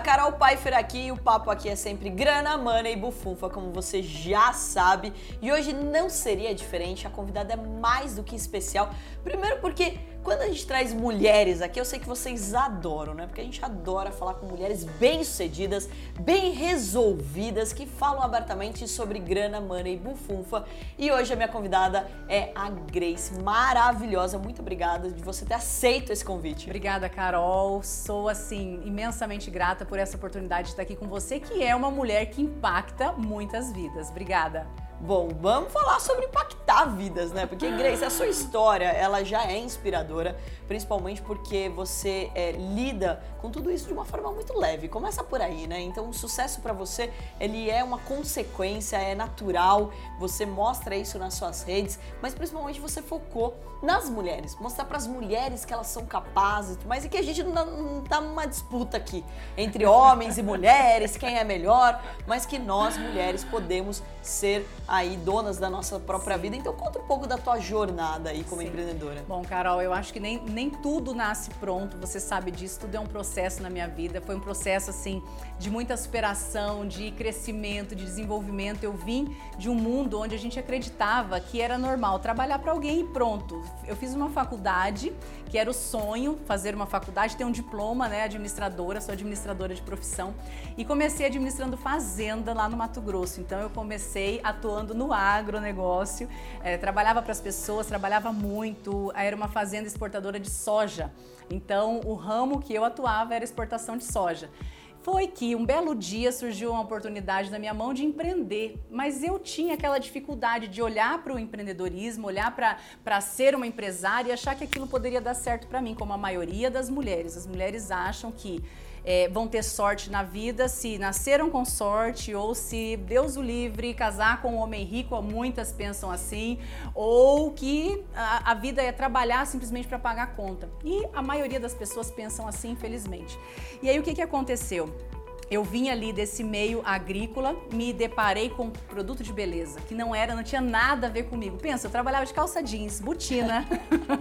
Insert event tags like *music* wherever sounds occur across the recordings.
Carol Pfeiffer aqui e o papo aqui é sempre grana, mana e bufunfa, como você já sabe. E hoje não seria diferente, a convidada é mais do que especial. Primeiro porque quando a gente traz mulheres aqui, eu sei que vocês adoram, né? Porque a gente adora falar com mulheres bem-sucedidas, bem resolvidas, que falam abertamente sobre grana, mana e bufunfa. E hoje a minha convidada é a Grace, maravilhosa. Muito obrigada de você ter aceito esse convite. Obrigada, Carol. Sou assim imensamente grata por essa oportunidade de estar aqui com você, que é uma mulher que impacta muitas vidas. Obrigada. Bom, vamos falar sobre impactar vidas, né? Porque, Grace, a sua história, ela já é inspiradora, principalmente porque você é, lida com tudo isso de uma forma muito leve. Começa por aí, né? Então, o sucesso para você, ele é uma consequência, é natural, você mostra isso nas suas redes, mas principalmente você focou nas mulheres, mostrar para as mulheres que elas são capazes, mas e que a gente não, tá numa disputa aqui entre homens e mulheres, quem é melhor, mas que nós, mulheres, podemos ser aí donas da nossa própria Sim. vida. Então conta um pouco da tua jornada aí como Sim. empreendedora. Bom, Carol, eu acho que nem, nem tudo nasce pronto, você sabe disso, tudo é um processo na minha vida. Foi um processo assim de muita superação, de crescimento, de desenvolvimento. Eu vim de um mundo onde a gente acreditava que era normal trabalhar para alguém e pronto. Eu fiz uma faculdade, que era o sonho, fazer uma faculdade, ter um diploma, né, administradora, sou administradora de profissão, e comecei administrando fazenda lá no Mato Grosso. Então eu comecei atuando no agronegócio, é, trabalhava para as pessoas, trabalhava muito, era uma fazenda exportadora de soja. Então, o ramo que eu atuava era exportação de soja foi que um belo dia surgiu uma oportunidade na minha mão de empreender, mas eu tinha aquela dificuldade de olhar para o empreendedorismo, olhar para ser uma empresária e achar que aquilo poderia dar certo para mim, como a maioria das mulheres. As mulheres acham que é, vão ter sorte na vida se nasceram com sorte ou se Deus o livre casar com um homem rico, muitas pensam assim, ou que a, a vida é trabalhar simplesmente para pagar a conta. E a maioria das pessoas pensam assim, infelizmente. E aí o que, que aconteceu? eu vim ali desse meio agrícola, me deparei com um produto de beleza que não era, não tinha nada a ver comigo. Pensa, eu trabalhava de calça jeans, botina,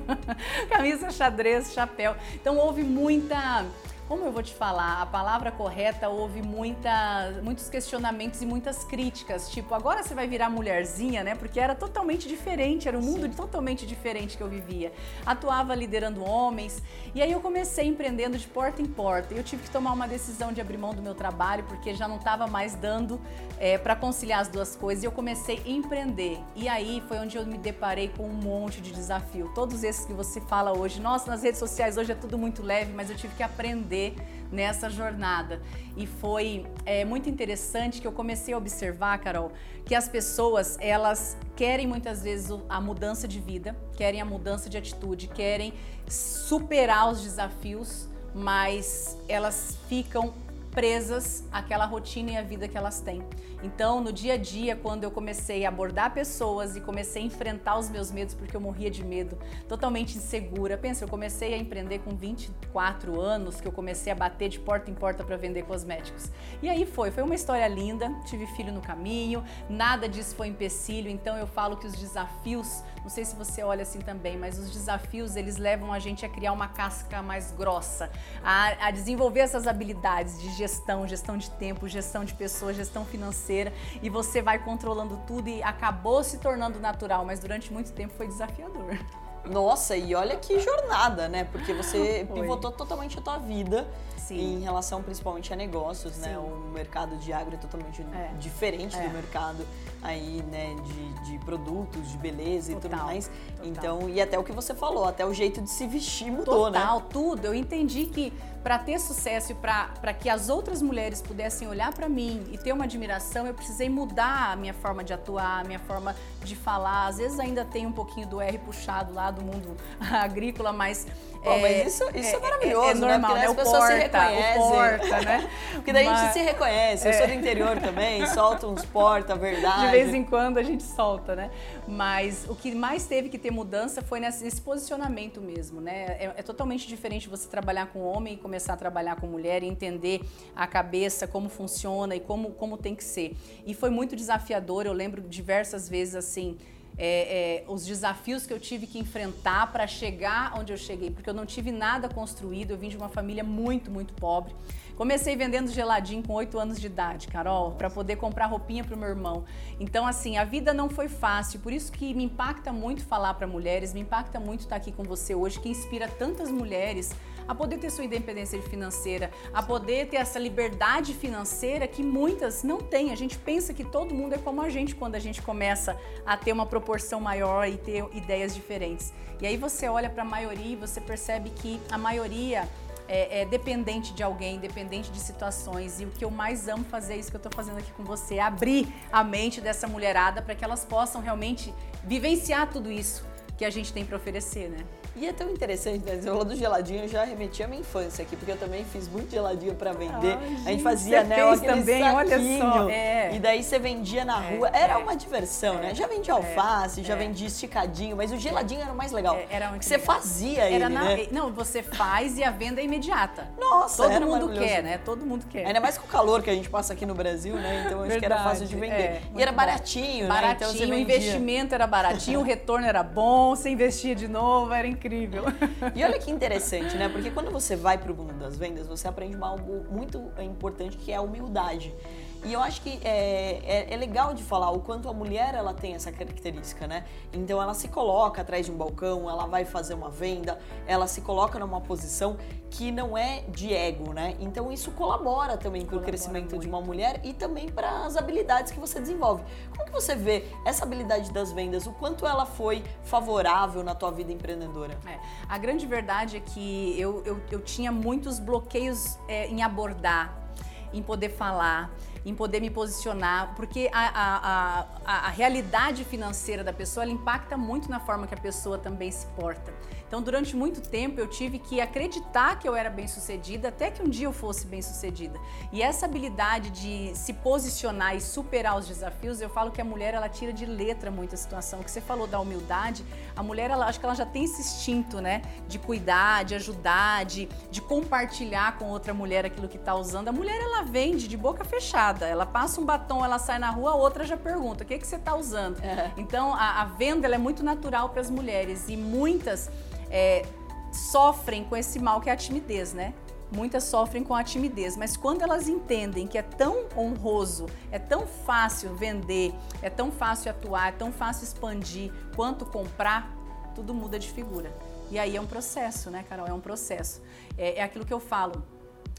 *laughs* camisa xadrez, chapéu. Então houve muita como eu vou te falar, a palavra correta houve muita, muitos questionamentos e muitas críticas, tipo, agora você vai virar mulherzinha, né? Porque era totalmente diferente, era um mundo Sim. totalmente diferente que eu vivia. Atuava liderando homens, e aí eu comecei empreendendo de porta em porta. Eu tive que tomar uma decisão de abrir mão do meu trabalho, porque já não estava mais dando é, para conciliar as duas coisas, e eu comecei a empreender. E aí foi onde eu me deparei com um monte de desafio. Todos esses que você fala hoje, nossa, nas redes sociais hoje é tudo muito leve, mas eu tive que aprender aprender nessa jornada. E foi é, muito interessante que eu comecei a observar, Carol, que as pessoas elas querem muitas vezes a mudança de vida, querem a mudança de atitude, querem superar os desafios, mas elas ficam presas àquela rotina e à vida que elas têm. Então, no dia a dia, quando eu comecei a abordar pessoas e comecei a enfrentar os meus medos, porque eu morria de medo, totalmente insegura. Pensa, eu comecei a empreender com 24 anos, que eu comecei a bater de porta em porta para vender cosméticos. E aí foi, foi uma história linda, tive filho no caminho, nada disso foi empecilho, então eu falo que os desafios, não sei se você olha assim também, mas os desafios, eles levam a gente a criar uma casca mais grossa, a, a desenvolver essas habilidades de gestão, gestão de tempo, gestão de pessoas, gestão financeira e você vai controlando tudo e acabou se tornando natural, mas durante muito tempo foi desafiador. Nossa, e olha que jornada, né? Porque você *laughs* pivotou totalmente a tua vida Sim. em relação principalmente a negócios, né? Sim. né? O mercado de agro é totalmente é. diferente é. do mercado aí, né, de, de produtos, de beleza Total. e tudo mais. Total. Então, e até o que você falou, até o jeito de se vestir mudou, Total, né? Total, tudo. Eu entendi que para ter sucesso e para que as outras mulheres pudessem olhar para mim e ter uma admiração, eu precisei mudar a minha forma de atuar, a minha forma de falar. Às vezes ainda tem um pouquinho do R puxado lá do mundo *laughs* agrícola, mas Pô, é, mas isso, isso é, é maravilhoso, é, é normal, né? Porque né? as pessoas porta, se reconhecem. Porta, né? Porque daí mas, a gente se reconhece. Eu sou do é. interior também, solta uns porta, verdade. De vez em quando a gente solta, né? Mas o que mais teve que ter mudança foi nesse, nesse posicionamento mesmo, né? É, é, totalmente diferente você trabalhar com homem e começar a trabalhar com mulher e entender a cabeça, como funciona e como, como tem que ser. E foi muito desafiador, eu lembro diversas vezes assim é, é, os desafios que eu tive que enfrentar para chegar onde eu cheguei, porque eu não tive nada construído, eu vim de uma família muito, muito pobre. Comecei vendendo geladinho com 8 anos de idade, Carol, para poder comprar roupinha para o meu irmão. Então, assim, a vida não foi fácil, por isso que me impacta muito falar para mulheres, me impacta muito estar aqui com você hoje, que inspira tantas mulheres a poder ter sua independência financeira, a poder ter essa liberdade financeira que muitas não têm. A gente pensa que todo mundo é como a gente quando a gente começa a ter uma proporção maior e ter ideias diferentes. E aí você olha para a maioria e você percebe que a maioria é, é, dependente de alguém, dependente de situações. E o que eu mais amo fazer, é isso que eu estou fazendo aqui com você, é abrir a mente dessa mulherada para que elas possam realmente vivenciar tudo isso que a gente tem para oferecer, né? E é tão interessante, né? Você falou do geladinho, eu já remeti a minha infância aqui, porque eu também fiz muito geladinho para vender. Ai, a gente fazia, né, fez também, saquinho, olha só. É. E daí você vendia na é, rua. Era é, uma diversão, né? Já vendia é, alface, já é. vendia esticadinho, mas o geladinho era o mais legal. era muito Você legal. fazia era ele, na, né? Não, você faz e a venda é imediata. Nossa, Todo mundo quer, né? Todo mundo quer. Ainda mais com o calor que a gente passa aqui no Brasil, né? Então acho Verdade, que era fácil de vender. e era baratinho, baratinho, né? Então, o investimento era baratinho, o retorno era bom, você investia de novo, era incrível. E olha que interessante, né? Porque quando você vai para o mundo das vendas, você aprende algo muito importante que é a humildade. E eu acho que é, é, é, legal de falar o quanto a mulher ela tem essa característica, né? Então ela se coloca atrás de um balcão, ela vai fazer uma venda, ela se coloca numa posição que não é de ego, né? Então isso colabora também para o crescimento muito. de uma mulher e também para as habilidades que você desenvolve. Como que você vê essa habilidade das vendas? O quanto ela foi favorável na tua vida empreendedora? É, a grande verdade é que eu, eu, eu tinha muitos bloqueios é, em abordar, em poder falar em poder me posicionar, porque a, a, a, a realidade financeira da pessoa impacta muito na forma que a pessoa também se porta. Então, durante muito tempo, eu tive que acreditar que eu era bem-sucedida até que um dia eu fosse bem-sucedida. E essa habilidade de se posicionar e superar os desafios, eu falo que a mulher ela tira de letra muita situação. O que você falou da humildade, a mulher ela acho que ela já tem esse instinto, né, de cuidar, de ajudar, de, de compartilhar com outra mulher aquilo que está usando. A mulher ela vende de boca fechada. Ela passa um batom, ela sai na rua, a outra já pergunta: "O que que você está usando?". É. Então, a, a venda é muito natural para as mulheres e muitas é, sofrem com esse mal que é a timidez, né? Muitas sofrem com a timidez, mas quando elas entendem que é tão honroso, é tão fácil vender, é tão fácil atuar, é tão fácil expandir quanto comprar, tudo muda de figura. E aí é um processo, né, Carol? É um processo. É, é aquilo que eu falo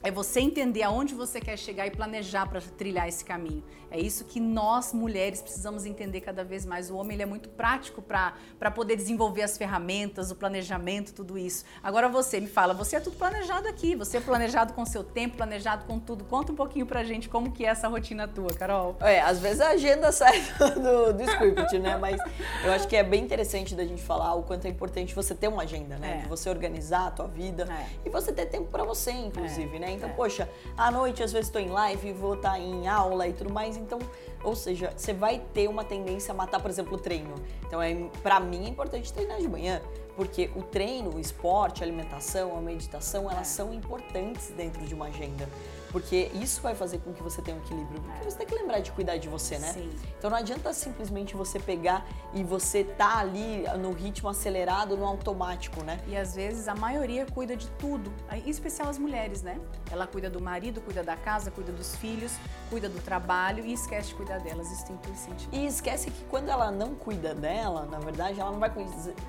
é você entender aonde você quer chegar e planejar para trilhar esse caminho. É isso que nós mulheres precisamos entender cada vez mais. O homem ele é muito prático para poder desenvolver as ferramentas, o planejamento, tudo isso. Agora você me fala, você é tudo planejado aqui, você é planejado com seu tempo, planejado com tudo. Conta um pouquinho pra gente como que é essa rotina tua, Carol. É, às vezes a agenda *laughs* sai do, do script, né? Mas eu acho que é bem interessante da gente falar o quanto é importante você ter uma agenda, né? É. De você organizar a tua vida é. e você ter tempo para você, inclusive, é. né? Então, é. poxa, à noite às vezes estou em live, vou estar tá em aula e tudo mais, então, ou seja, você vai ter uma tendência a matar, por exemplo, o treino. Então, é, para mim é importante treinar de manhã, porque o treino, o esporte, a alimentação, a meditação, elas são importantes dentro de uma agenda. Porque isso vai fazer com que você tenha um equilíbrio. Porque você tem que lembrar de cuidar de você, né? Sim. Então não adianta simplesmente você pegar e você tá ali no ritmo acelerado, no automático, né? E às vezes a maioria cuida de tudo, em especial as mulheres, né? Ela cuida do marido, cuida da casa, cuida dos filhos, cuida do trabalho e esquece de cuidar delas. Isso tem todo sentido. E esquece que quando ela não cuida dela, na verdade, ela não vai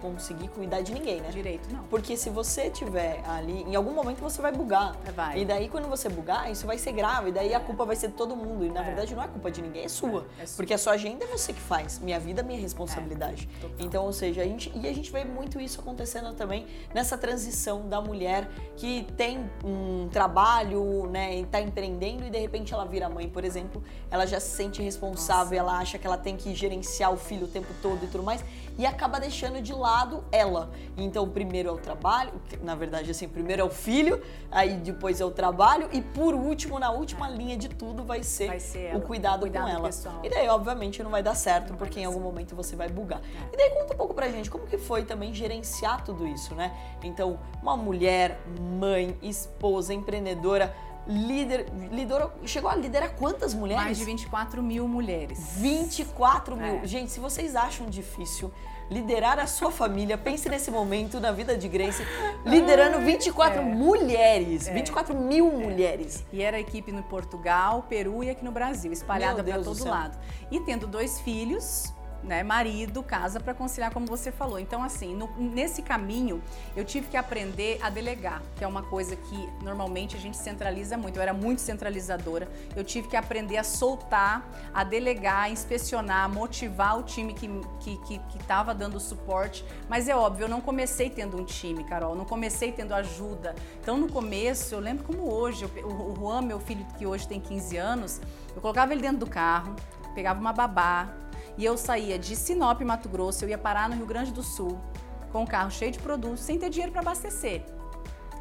conseguir cuidar de ninguém, né? Direito, não. Porque se você tiver ali, em algum momento você vai bugar. Vai. E daí quando você bugar, isso vai ser grave, daí a culpa vai ser de todo mundo. E na é. verdade não é culpa de ninguém, é sua. É, é sua. Porque a sua agenda é você que faz. Minha vida é minha responsabilidade. É, então, ou seja, a gente, e a gente vê muito isso acontecendo também nessa transição da mulher que tem um trabalho, né, e tá empreendendo e de repente ela vira mãe, por exemplo, ela já se sente responsável, Nossa. ela acha que ela tem que gerenciar o filho o tempo todo e tudo mais e acaba deixando de lado ela. Então, primeiro é o trabalho, na verdade, assim, primeiro é o filho, aí depois é o trabalho e por último, na última linha de tudo, vai ser, vai ser o cuidado, o cuidado com ela. Pessoal. E daí, obviamente, não vai dar certo, não porque em algum momento você vai bugar. É. E daí, conta um pouco pra gente como que foi também gerenciar tudo isso, né? Então, uma mulher, mãe, esposa, empreendedora, líder, liderou, chegou a liderar quantas mulheres? Mais de 24 mil mulheres. 24 mil. É. Gente, se vocês acham difícil liderar a sua família, pense nesse momento na vida de Grace, liderando 24 é. mulheres, é. 24 mil é. mulheres. E era equipe no Portugal, Peru e aqui no Brasil, espalhada para todo lado. E tendo dois filhos, né, marido, casa para conciliar, como você falou. Então, assim, no, nesse caminho, eu tive que aprender a delegar, que é uma coisa que normalmente a gente centraliza muito. Eu era muito centralizadora. Eu tive que aprender a soltar, a delegar, a inspecionar, motivar o time que que estava que, que dando suporte. Mas é óbvio, eu não comecei tendo um time, Carol. Não comecei tendo ajuda. Então, no começo, eu lembro como hoje, eu, o Juan, meu filho, que hoje tem 15 anos, eu colocava ele dentro do carro, pegava uma babá, e eu saía de Sinop, Mato Grosso, eu ia parar no Rio Grande do Sul com um carro cheio de produtos, sem ter dinheiro para abastecer.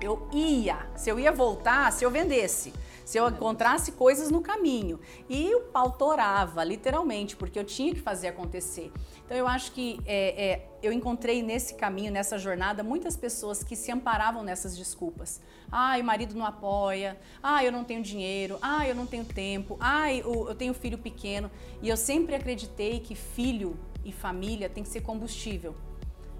Eu ia, se eu ia voltar, se eu vendesse, se eu encontrasse coisas no caminho. E o pau torava, literalmente, porque eu tinha que fazer acontecer. Então eu acho que é, é, eu encontrei nesse caminho, nessa jornada, muitas pessoas que se amparavam nessas desculpas. Ah, o marido não apoia. Ah, eu não tenho dinheiro. Ah, eu não tenho tempo. Ah, eu tenho filho pequeno. E eu sempre acreditei que filho e família tem que ser combustível.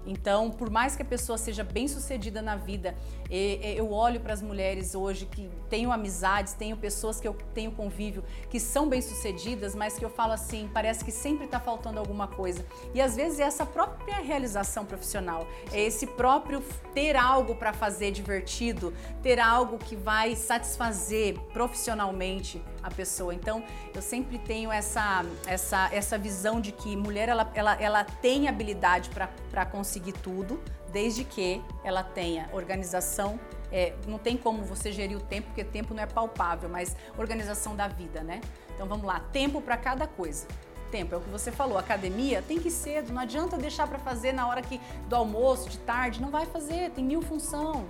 Então, por mais que a pessoa seja bem sucedida na vida, eu olho para as mulheres hoje que tenho amizades, tenho pessoas que eu tenho convívio que são bem sucedidas, mas que eu falo assim, parece que sempre está faltando alguma coisa. E às vezes é essa própria realização profissional, é esse próprio ter algo para fazer divertido, ter algo que vai satisfazer profissionalmente a pessoa. Então, eu sempre tenho essa, essa, essa visão de que mulher ela, ela, ela tem habilidade para conseguir tudo, desde que ela tenha organização. É, não tem como você gerir o tempo, porque tempo não é palpável, mas organização da vida, né? Então vamos lá, tempo para cada coisa tempo. É o que você falou, academia tem que ir cedo, não adianta deixar para fazer na hora que do almoço, de tarde, não vai fazer, tem mil função.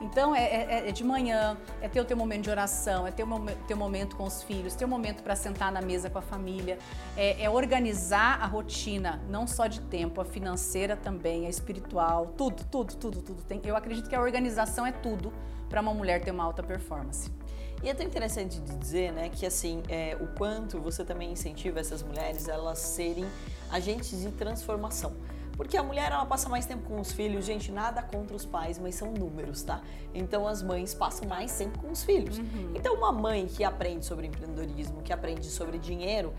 Então é, é, é, de manhã, é ter o teu momento de oração, é ter o teu momento com os filhos, ter o momento para sentar na mesa com a família, é, é, organizar a rotina, não só de tempo, a financeira também, a espiritual, tudo, tudo, tudo, tudo. Tem, eu acredito que a organização é tudo para uma mulher ter uma alta performance. E é tão interessante de dizer, né, que assim, é, o quanto você também incentiva essas mulheres a elas serem agentes de transformação. Porque a mulher ela passa mais tempo com os filhos, gente, nada contra os pais, mas são números, tá? Então as mães passam mais tempo com os filhos. Uhum. Então uma mãe que aprende sobre empreendedorismo, que aprende sobre dinheiro,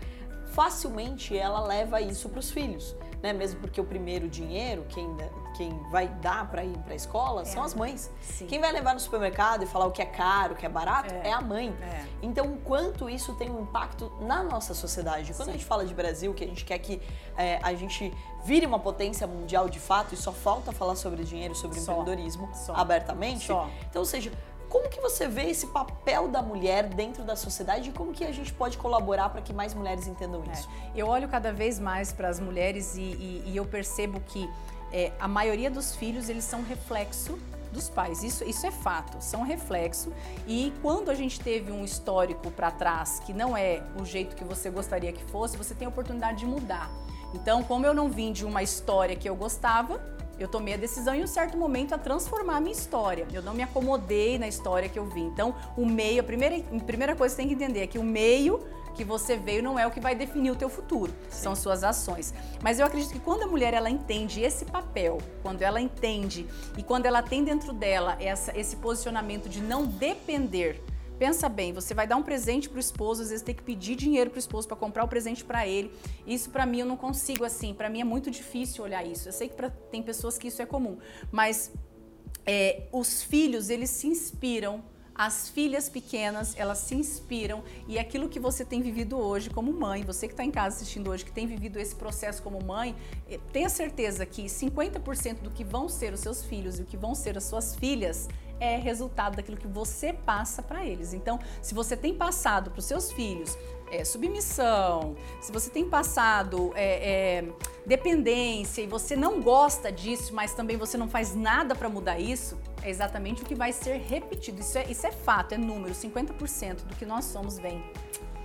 facilmente ela leva isso para os filhos né? Mesmo porque o primeiro dinheiro, quem, quem vai dar para ir para a escola, é. são as mães. Sim. Quem vai levar no supermercado e falar o que é caro, o que é barato, é, é a mãe. É. Então, o quanto isso tem um impacto na nossa sociedade. Quando Sim. a gente fala de Brasil, que a gente quer que é, a gente vire uma potência mundial de fato, e só falta falar sobre dinheiro, sobre só. empreendedorismo só. abertamente. Só. Então, ou seja, como que você vê esse papel da mulher dentro da sociedade e como que a gente pode colaborar para que mais mulheres entendam é, isso? É, eu olho cada vez mais para as mulheres e, e, e, eu percebo que é, a maioria dos filhos eles são reflexo dos pais. Isso, isso é fato, são reflexo. E quando a gente teve um histórico para trás que não é o jeito que você gostaria que fosse, você tem a oportunidade de mudar. Então, como eu não vim de uma história que eu gostava, eu tomei a decisão em um certo momento a transformar a minha história. Eu não me acomodei na história que eu vim. Então, o meio, a primeira, a primeira coisa que você tem que entender é que o meio que você veio não é o que vai definir o teu futuro, Sim. são suas ações. Mas eu acredito que quando a mulher ela entende esse papel, quando ela entende e quando ela tem dentro dela essa, esse posicionamento de não depender Pensa bem, você vai dar um presente pro esposo, às vezes tem que pedir dinheiro pro esposo para comprar o presente para ele. Isso para mim eu não consigo assim, para mim é muito difícil olhar isso. Eu sei que pra, tem pessoas que isso é comum, mas é, os filhos eles se inspiram as filhas pequenas, elas se inspiram e aquilo que você tem vivido hoje como mãe, você que está em casa assistindo hoje, que tem vivido esse processo como mãe, eh, tenha certeza que 50% do que vão ser os seus filhos e o que vão ser as suas filhas é resultado daquilo que você passa para eles. Então, se você tem passado para os seus filhos é, submissão, se você tem passado é, é, dependência e você não gosta disso, mas também você não faz nada para mudar isso, é exatamente o que vai ser repetido. Isso é, isso é fato, é número. 50% do que nós somos vem,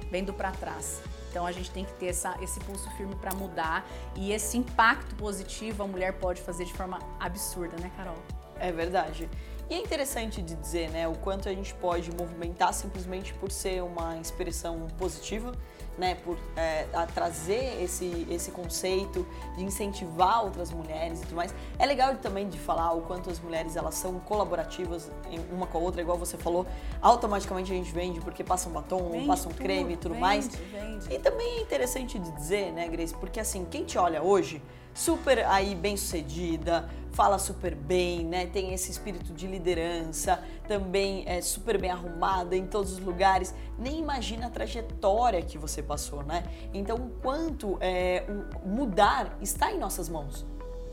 vem do para trás. Então a gente tem que ter essa, esse pulso firme para mudar e esse impacto positivo a mulher pode fazer de forma absurda, né, Carol? É verdade. E é interessante de dizer, né, o quanto a gente pode movimentar simplesmente por ser uma expressão positiva, né, por é, trazer esse, esse conceito de incentivar outras mulheres e tudo mais. É legal também de falar o quanto as mulheres elas são colaborativas uma com a outra, igual você falou, automaticamente a gente vende porque passa um batom, vende passa um tudo, creme e tudo vende, mais. Vende. E também é interessante de dizer, né, Grace, porque assim, quem te olha hoje, super aí bem sucedida, fala super bem, né? Tem esse espírito de liderança, também é super bem arrumada em todos os lugares. Nem imagina a trajetória que você passou, né? Então, o quanto é, o mudar está em nossas mãos.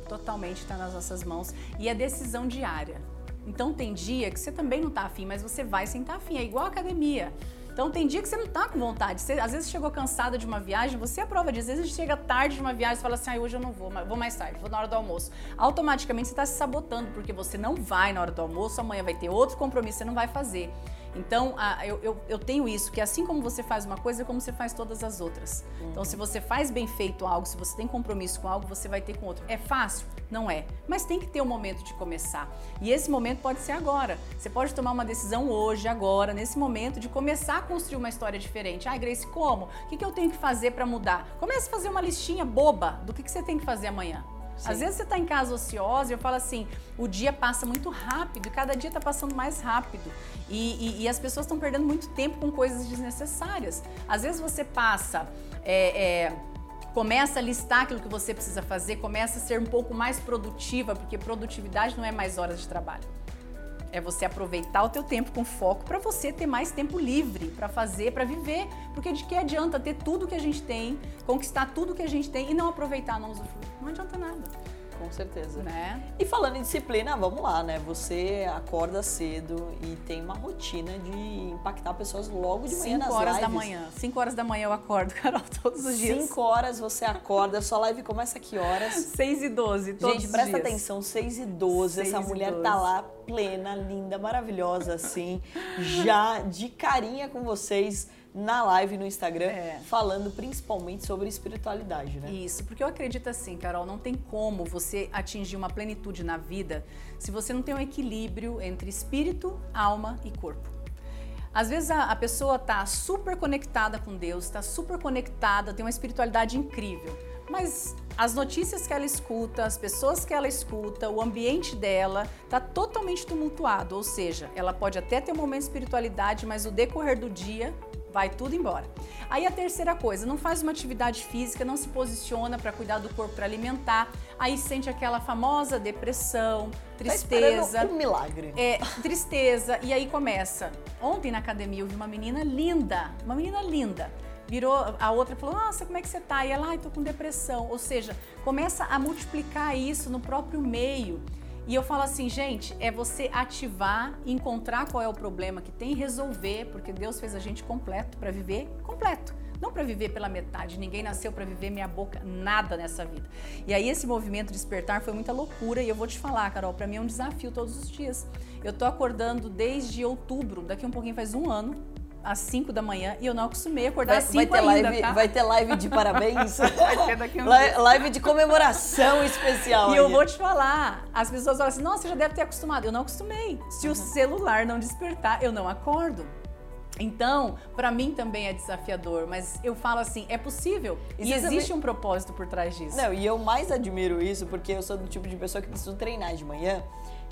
Totalmente está nas nossas mãos e é decisão diária. Então tem dia que você também não está afim, mas você vai sem estar afim. É igual a academia. Então tem dia que você não tá com vontade. Você, às vezes chegou cansada de uma viagem, você é prova disso. Às vezes chega tarde de uma viagem e fala assim: ah, hoje eu não vou, vou mais tarde, vou na hora do almoço. Automaticamente você está se sabotando, porque você não vai na hora do almoço, amanhã vai ter outro compromisso, você não vai fazer. Então, a, eu, eu, eu, tenho isso, que assim como você faz uma coisa, é como você faz todas as outras. Uhum. Então, se você faz bem feito algo, se você tem compromisso com algo, você vai ter com outro. É fácil? Não é. Mas tem que ter um momento de começar. E esse momento pode ser agora. Você pode tomar uma decisão hoje, agora, nesse momento, de começar a construir uma história diferente. Ah, Grace, como? O que, que eu tenho que fazer para mudar? Comece a fazer uma listinha boba do que, que você tem que fazer amanhã. Sim. Às vezes você está em casa ociosa e eu falo assim, o dia passa muito rápido cada dia está passando mais rápido. E, e, e as pessoas estão perdendo muito tempo com coisas desnecessárias. Às vezes você passa. É, é, começa a listar aquilo que você precisa fazer, começa a ser um pouco mais produtiva, porque produtividade não é mais horas de trabalho. É você aproveitar o teu tempo com foco para você ter mais tempo livre para fazer, para viver. Porque de que adianta ter tudo que a gente tem, conquistar tudo que a gente tem e não aproveitar, não usufruir? Não adianta nada com certeza. Né? E falando em disciplina, vamos lá, né? Você acorda cedo e tem uma rotina de impactar pessoas logo de manhã nas Cinco horas lives. da manhã. Cinco horas da manhã eu acordo, *laughs* Carol, todos os dias. Cinco horas você acorda, sua live começa que horas? *laughs* Seis e doze, todos Gente, presta dias. atenção, seis e doze, essa mulher 12. tá lá plena, linda, maravilhosa, assim, já de carinha com vocês na live no Instagram, É. falando principalmente sobre espiritualidade, né? Isso, porque eu acredito assim, Carol, não tem como você atingir uma plenitude na vida se você não tem um equilíbrio entre espírito, alma e corpo. Às vezes a, a pessoa está super conectada com Deus, está super conectada, tem uma espiritualidade incrível, mas as notícias que ela escuta, as pessoas que ela escuta, o ambiente dela está totalmente tumultuado, ou seja, ela pode até ter um momento de espiritualidade, mas o decorrer do dia vai tudo embora. Aí a terceira coisa, não faz uma atividade física, não se posiciona para cuidar do corpo, para alimentar, aí sente aquela famosa depressão, tristeza. Tá um milagre. É, tristeza. E aí começa. Ontem na academia eu vi uma menina linda, uma menina linda. Virou, a outra falou, nossa, como é que você tá? E ela, ai, tô com depressão. Ou seja, começa a multiplicar isso no próprio meio. E eu falo assim, gente, é você ativar, encontrar qual é o problema que tem resolver, porque Deus fez a gente completo para viver completo. Não para viver pela metade, ninguém nasceu para viver meia boca, nada nessa vida. E aí esse movimento despertar foi muita loucura e eu vou te falar, Carol, para mim é um desafio todos os dias. Eu tô acordando desde outubro, daqui um pouquinho faz um ano, às 5 da manhã e eu não acostumei a acordar Vai, às vai 5 ter ainda, live, tá? vai ter live de parabéns. *laughs* Vai ter daqui um Li- live de comemoração especial. E eu aí. vou te falar, as pessoas falam assim, nossa, você já deve ter acostumado. Eu não acostumei. Se o celular não despertar, eu não acordo. Então, para mim também é desafiador, mas eu falo assim, é possível. E E, existe um propósito por trás disso. Não, e eu mais admiro isso porque eu sou do tipo de pessoa que preciso treinar de manhã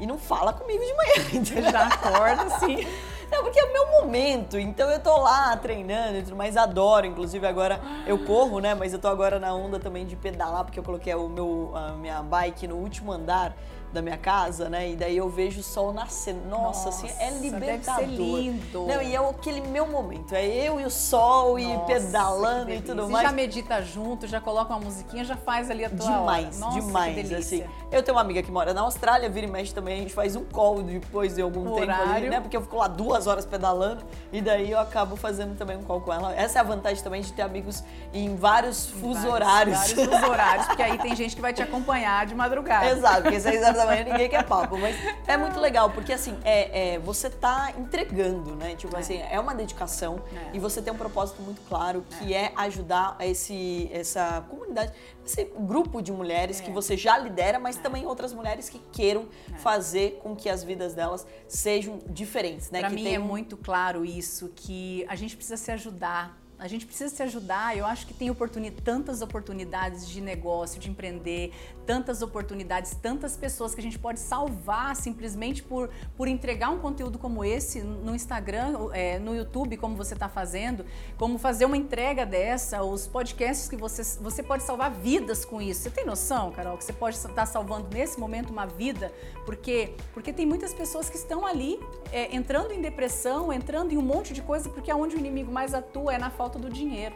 e não fala comigo de manhã, *laughs* entendeu? Já acorda assim. *laughs* Não, porque é o meu momento, então eu tô lá treinando e tudo mais, adoro, inclusive agora eu corro, né, mas eu tô agora na onda também de pedalar, porque eu coloquei o meu, a minha bike no último andar da minha casa, né, e daí eu vejo o sol nascer, nossa, assim, é Nossa, libertador. Deve ser lindo. Não, e é aquele meu momento, é eu e o sol e Nossa, pedalando que e tudo mais. já medita junto, já coloca uma musiquinha, já faz ali a tua Demais. Nossa, demais, assim. Eu tenho uma amiga que mora na Austrália, vira e mexe também, a gente faz um call depois de algum tempo ali, né? Porque eu fico lá duas horas pedalando e daí eu acabo fazendo também um call com ela. Essa é a vantagem também de ter amigos em vários fusos horários. Vários fusos horários, *laughs* porque aí tem gente que vai te acompanhar de madrugada. Exato, porque seis horas da manhã ninguém quer papo. Mas é muito legal, porque assim, é, é você tá entregando, né? Tipo é. assim, é uma dedicação é. e você tem um propósito muito claro que é, é ajudar esse, essa comunidade, esse grupo de mulheres que é. você já lidera, mas também outras mulheres que queiram fazer com que as vidas delas sejam diferentes, né? Para mim tem... é muito claro isso, que a gente precisa se ajudar a gente precisa se ajudar. Eu acho que tem oportuni tantas oportunidades de negócio, de empreender, tantas oportunidades, tantas pessoas que a gente pode salvar simplesmente por, por entregar um conteúdo como esse no Instagram, é, no YouTube, como você está fazendo, como fazer uma entrega dessa, os podcasts que você, você pode salvar vidas com isso. Você tem noção, Carol, que você pode estar tá salvando nesse momento uma vida? Porque, porque tem muitas pessoas que estão ali é, entrando em depressão, entrando em um monte de coisa, porque aonde o inimigo mais atua é na falta falta do dinheiro.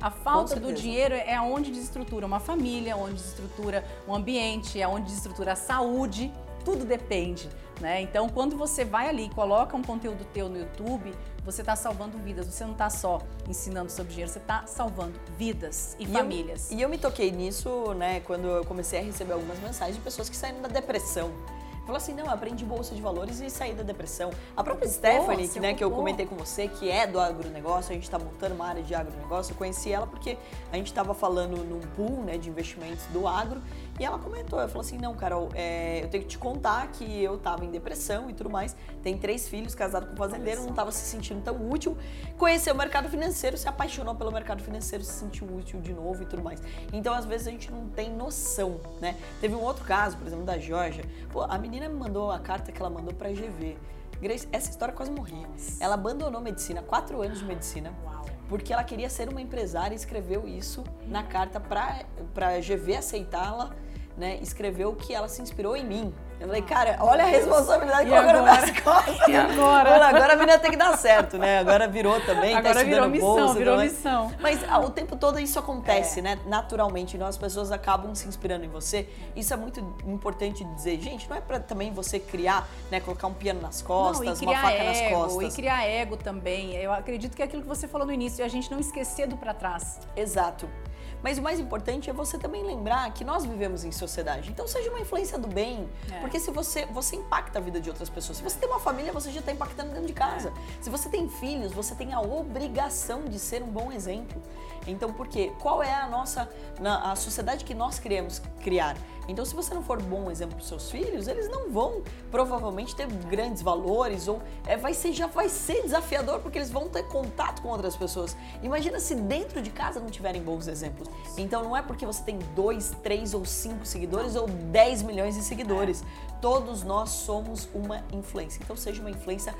A falta do dinheiro é onde desestrutura uma família, onde desestrutura um ambiente, é onde desestrutura a saúde. Tudo depende, né? Então, quando você vai ali e coloca um conteúdo teu no YouTube, você está salvando vidas. Você não está só ensinando sobre dinheiro, você está salvando vidas e, e famílias. Eu, e eu me toquei nisso, né, quando eu comecei a receber algumas mensagens de pessoas que saíram da depressão. Falou assim, não, aprendi bolsa de valores e saí da depressão. A própria Stephanie, que, né, que eu comentei com você, que é do agronegócio, a gente está montando uma área de agronegócio, eu conheci ela porque a gente estava falando num pool né, de investimentos do agro e ela comentou, ela falou assim, não, Carol, é, eu tenho que te contar que eu estava em depressão e tudo mais, tem três filhos, casado com um fazendeiro, não estava se sentindo tão útil, conheceu o mercado financeiro, se apaixonou pelo mercado financeiro, se sentiu útil de novo e tudo mais. Então, às vezes, a gente não tem noção, né? Teve um outro caso, por exemplo, da Georgia, pô, a menina me mandou a carta que ela mandou para a GV, Grace, essa história quase morri. Ela abandonou medicina, quatro anos de medicina. Uau porque ela queria ser uma empresária e escreveu isso na carta para a GV aceitá-la né, escreveu que ela se inspirou em mim. Eu falei, cara, olha a responsabilidade que agora nas *laughs* costas. E agora? agora a menina tem que dar certo, né? Agora virou também, tá agora tá virou missão, bolsa, virou missão. Mas ah, o tempo todo isso acontece, é. né? Naturalmente, então as pessoas acabam se inspirando em você. Isso é muito importante dizer, gente, não é para também você criar, né, colocar um piano nas costas, não, uma faca ego, nas costas. E criar ego também. Eu acredito que é aquilo que você falou no início, a gente não esquecer do para trás. Exato. Mas o mais importante é você também lembrar que nós vivemos em sociedade. Então seja uma influência do bem. É. Porque se você, você impacta a vida de outras pessoas. Se você tem uma família, você já está impactando dentro de casa. É. Se você tem filhos, você tem a obrigação de ser um bom exemplo. Então, por quê? Qual é a nossa, na, a sociedade que nós queremos criar? Então, se você não for bom exemplo para seus filhos, eles não vão provavelmente ter grandes valores ou é, vai ser, já vai ser desafiador porque eles vão ter contato com outras pessoas. Imagina se dentro de casa não tiverem bons exemplos. Então, não é porque você tem dois, três ou cinco seguidores ou 10 milhões de seguidores. Todos nós somos uma influência. Então, seja uma influência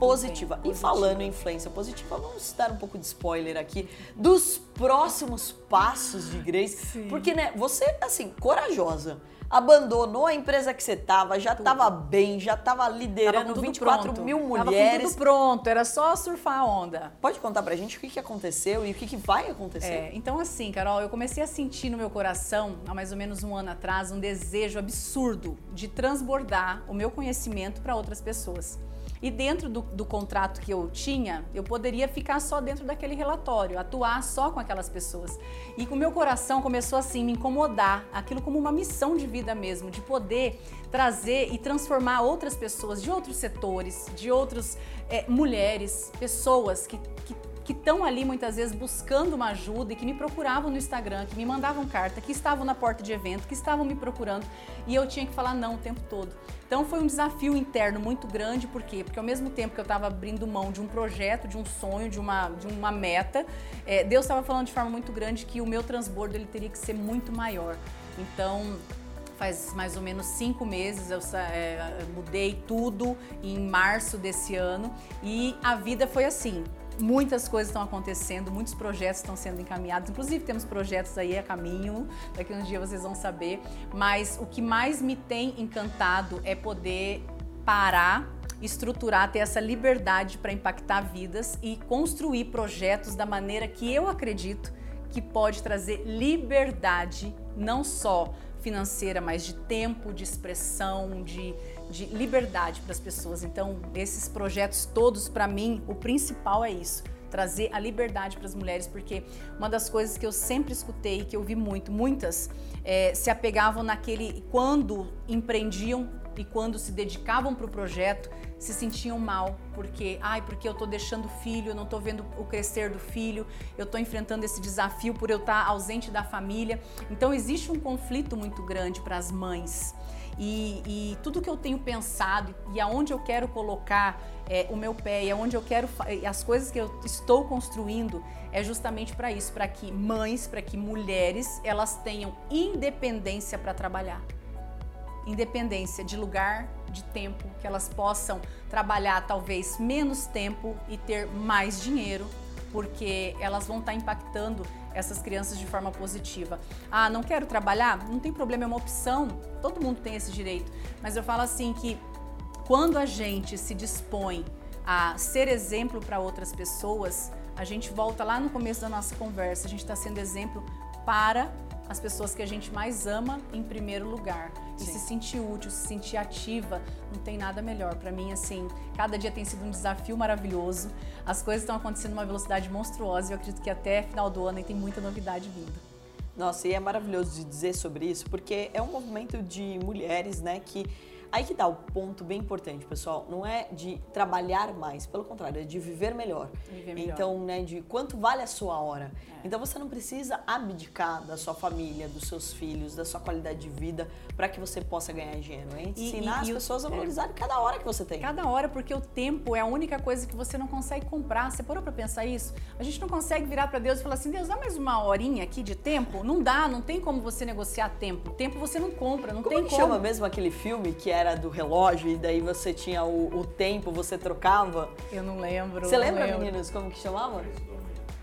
positiva. E falando em influência positiva, vamos dar um pouco de spoiler aqui dos próximos passos de Grace. Sim. Porque, né, você, assim, corajosa abandonou a empresa que você estava, já estava bem, já estava liderando tava 24 pronto. mil mulheres. Tava tudo pronto, era só surfar a onda. Pode contar pra gente o que, que aconteceu e o que, que vai acontecer? É, então assim, Carol, eu comecei a sentir no meu coração, há mais ou menos um ano atrás, um desejo absurdo de transbordar o meu conhecimento para outras pessoas. E dentro do, do, contrato que eu tinha, eu poderia ficar só dentro daquele relatório, atuar só com aquelas pessoas. E o meu coração começou assim me incomodar, aquilo como uma missão de vida mesmo, de poder trazer e transformar outras pessoas de outros setores, de outras é, mulheres, pessoas que, que que estão ali muitas vezes buscando uma ajuda e que me procuravam no Instagram, que me mandavam carta, que estavam na porta de evento, que estavam me procurando e eu tinha que falar não o tempo todo. Então foi um desafio interno muito grande, por quê? Porque ao mesmo tempo que eu estava abrindo mão de um projeto, de um sonho, de uma, de uma meta, é, Deus estava falando de forma muito grande que o meu transbordo ele teria que ser muito maior. Então faz mais ou menos cinco meses eu é, mudei tudo em março desse ano e a vida foi assim Muitas coisas estão acontecendo, muitos projetos estão sendo encaminhados, inclusive temos projetos aí a caminho, daqui a um dia vocês vão saber. Mas o que mais me tem encantado é poder parar estruturar, ter essa liberdade para impactar vidas e construir projetos da maneira que eu acredito que pode trazer liberdade, não só financeira, mas de tempo, de expressão, de de liberdade para as pessoas. Então, esses projetos todos, para mim, o principal é isso trazer a liberdade para as mulheres, porque uma das coisas que eu sempre escutei, que eu vi muito, muitas é, se apegavam naquele quando empreendiam e quando se dedicavam para o projeto se sentiam mal porque ai porque eu estou deixando o filho eu não estou vendo o crescer do filho eu estou enfrentando esse desafio por eu estar tá ausente da família então existe um conflito muito grande para as mães e, e, tudo que eu tenho pensado e aonde eu quero colocar é, o meu pé e aonde eu quero as coisas que eu estou construindo é justamente para isso, para que mães, para que mulheres elas tenham independência para trabalhar, independência de lugar, de tempo, que elas possam trabalhar talvez menos tempo e ter mais dinheiro, porque elas vão estar tá impactando essas crianças de forma positiva. Ah, não quero trabalhar? Não tem problema, é uma opção. Todo mundo tem esse direito. Mas eu falo assim que quando a gente se dispõe a ser exemplo para outras pessoas, a gente volta lá no começo da nossa conversa, a gente está sendo exemplo para as pessoas que a gente mais ama em primeiro lugar. E Sim. se sentir útil, se sentir ativa, não tem nada melhor. Para mim, assim, cada dia tem sido um desafio maravilhoso. As coisas estão acontecendo numa velocidade monstruosa e eu acredito que até final do ano tem muita novidade vindo. Nossa, e é maravilhoso de dizer sobre isso, porque é um movimento de mulheres, né, que Aí que dá o ponto bem importante, pessoal. Não é de trabalhar mais, pelo contrário, é de viver melhor. Viver melhor. Então, né, de quanto vale a sua hora. É. Então você não precisa abdicar da sua família, dos seus filhos, da sua qualidade de vida para que você possa ganhar dinheiro. É ensinar e, e, as pessoas a é. valorizarem cada hora que você tem. Cada hora, porque o tempo é a única coisa que você não consegue comprar. Você parou para pensar isso? A gente não consegue virar para Deus e falar assim: Deus, dá mais uma horinha aqui de tempo? Não dá, não tem como você negociar tempo. Tempo você não compra, não como tem como. chama mesmo aquele filme que era do relógio e daí você tinha o, o tempo, você trocava? Eu não lembro. Você lembra, lembro. meninos, como que chamava?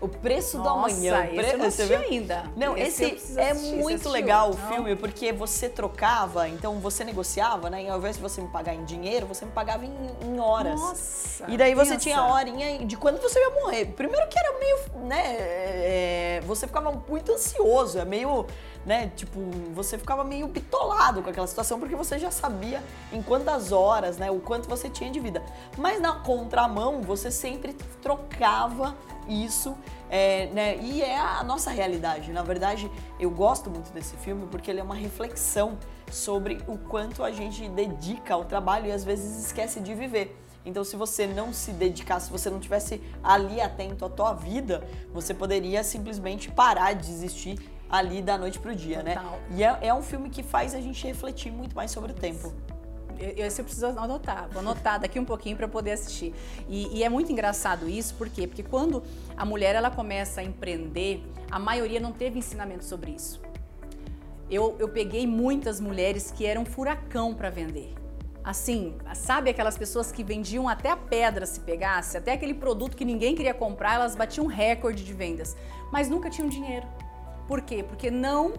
O Preço Nossa, do Amanhã. Esse eu não assisti ainda. Não, esse, esse é muito legal o filme, porque você trocava, então você negociava, né? E ao invés de você me pagar em dinheiro, você me pagava em, em horas. Nossa. E daí você tinha a horinha de quando você ia morrer. Primeiro que era meio, né? É, você ficava muito ansioso, é meio né? Tipo, você ficava meio bitolado com aquela situação porque você já sabia em quantas horas, né? O quanto você tinha de vida. Mas na contramão, você sempre trocava isso, é, né? E é a nossa realidade. Na verdade, eu gosto muito desse filme porque ele é uma reflexão sobre o quanto a gente dedica ao trabalho e às vezes esquece de viver. Então, se você não se dedicasse, se você não tivesse ali atento à tua vida, você poderia simplesmente parar de desistir ali da noite pro dia, né? Total. né? E é, é um filme que faz a gente refletir muito mais sobre o tempo esse eu preciso anotar, vou anotar daqui um pouquinho para poder assistir. E, e, é muito engraçado isso, por quê? Porque quando a mulher ela começa a empreender, a maioria não teve ensinamento sobre isso. Eu, eu peguei muitas mulheres que eram furacão para vender. Assim, sabe aquelas pessoas que vendiam até a pedra se pegasse, até aquele produto que ninguém queria comprar, elas batiam recorde de vendas, mas nunca tinham dinheiro. Por quê? Porque não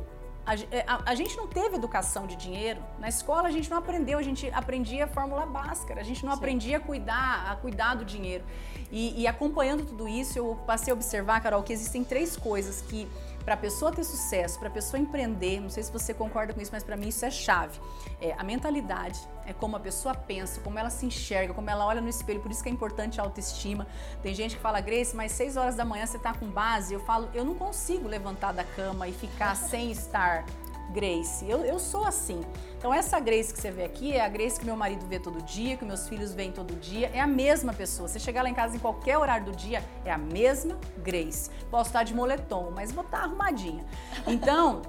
a, é, a, a, gente não teve educação de dinheiro. Na escola a gente não aprendeu, a gente aprendia a fórmula básica, a gente não Sim. aprendia a cuidar, a cuidar do dinheiro. E, e, acompanhando tudo isso, eu passei a observar, Carol, que existem três coisas que para a pessoa ter sucesso, para a pessoa empreender, não sei se você concorda com isso, mas para mim isso é chave. É a mentalidade, é como a pessoa pensa, como ela se enxerga, como ela olha no espelho, por isso que é importante a autoestima. Tem gente que fala, Grace, mas 6 horas da manhã você está com base. Eu falo, eu não consigo levantar da cama e ficar sem estar Grace. Eu, eu sou assim. Então, essa Grace que você vê aqui é a Grace que meu marido vê todo dia, que meus filhos veem todo dia. É a mesma pessoa. Você chegar lá em casa em qualquer horário do dia, é a mesma Grace. Posso estar de moletom, mas vou estar arrumadinha. Então.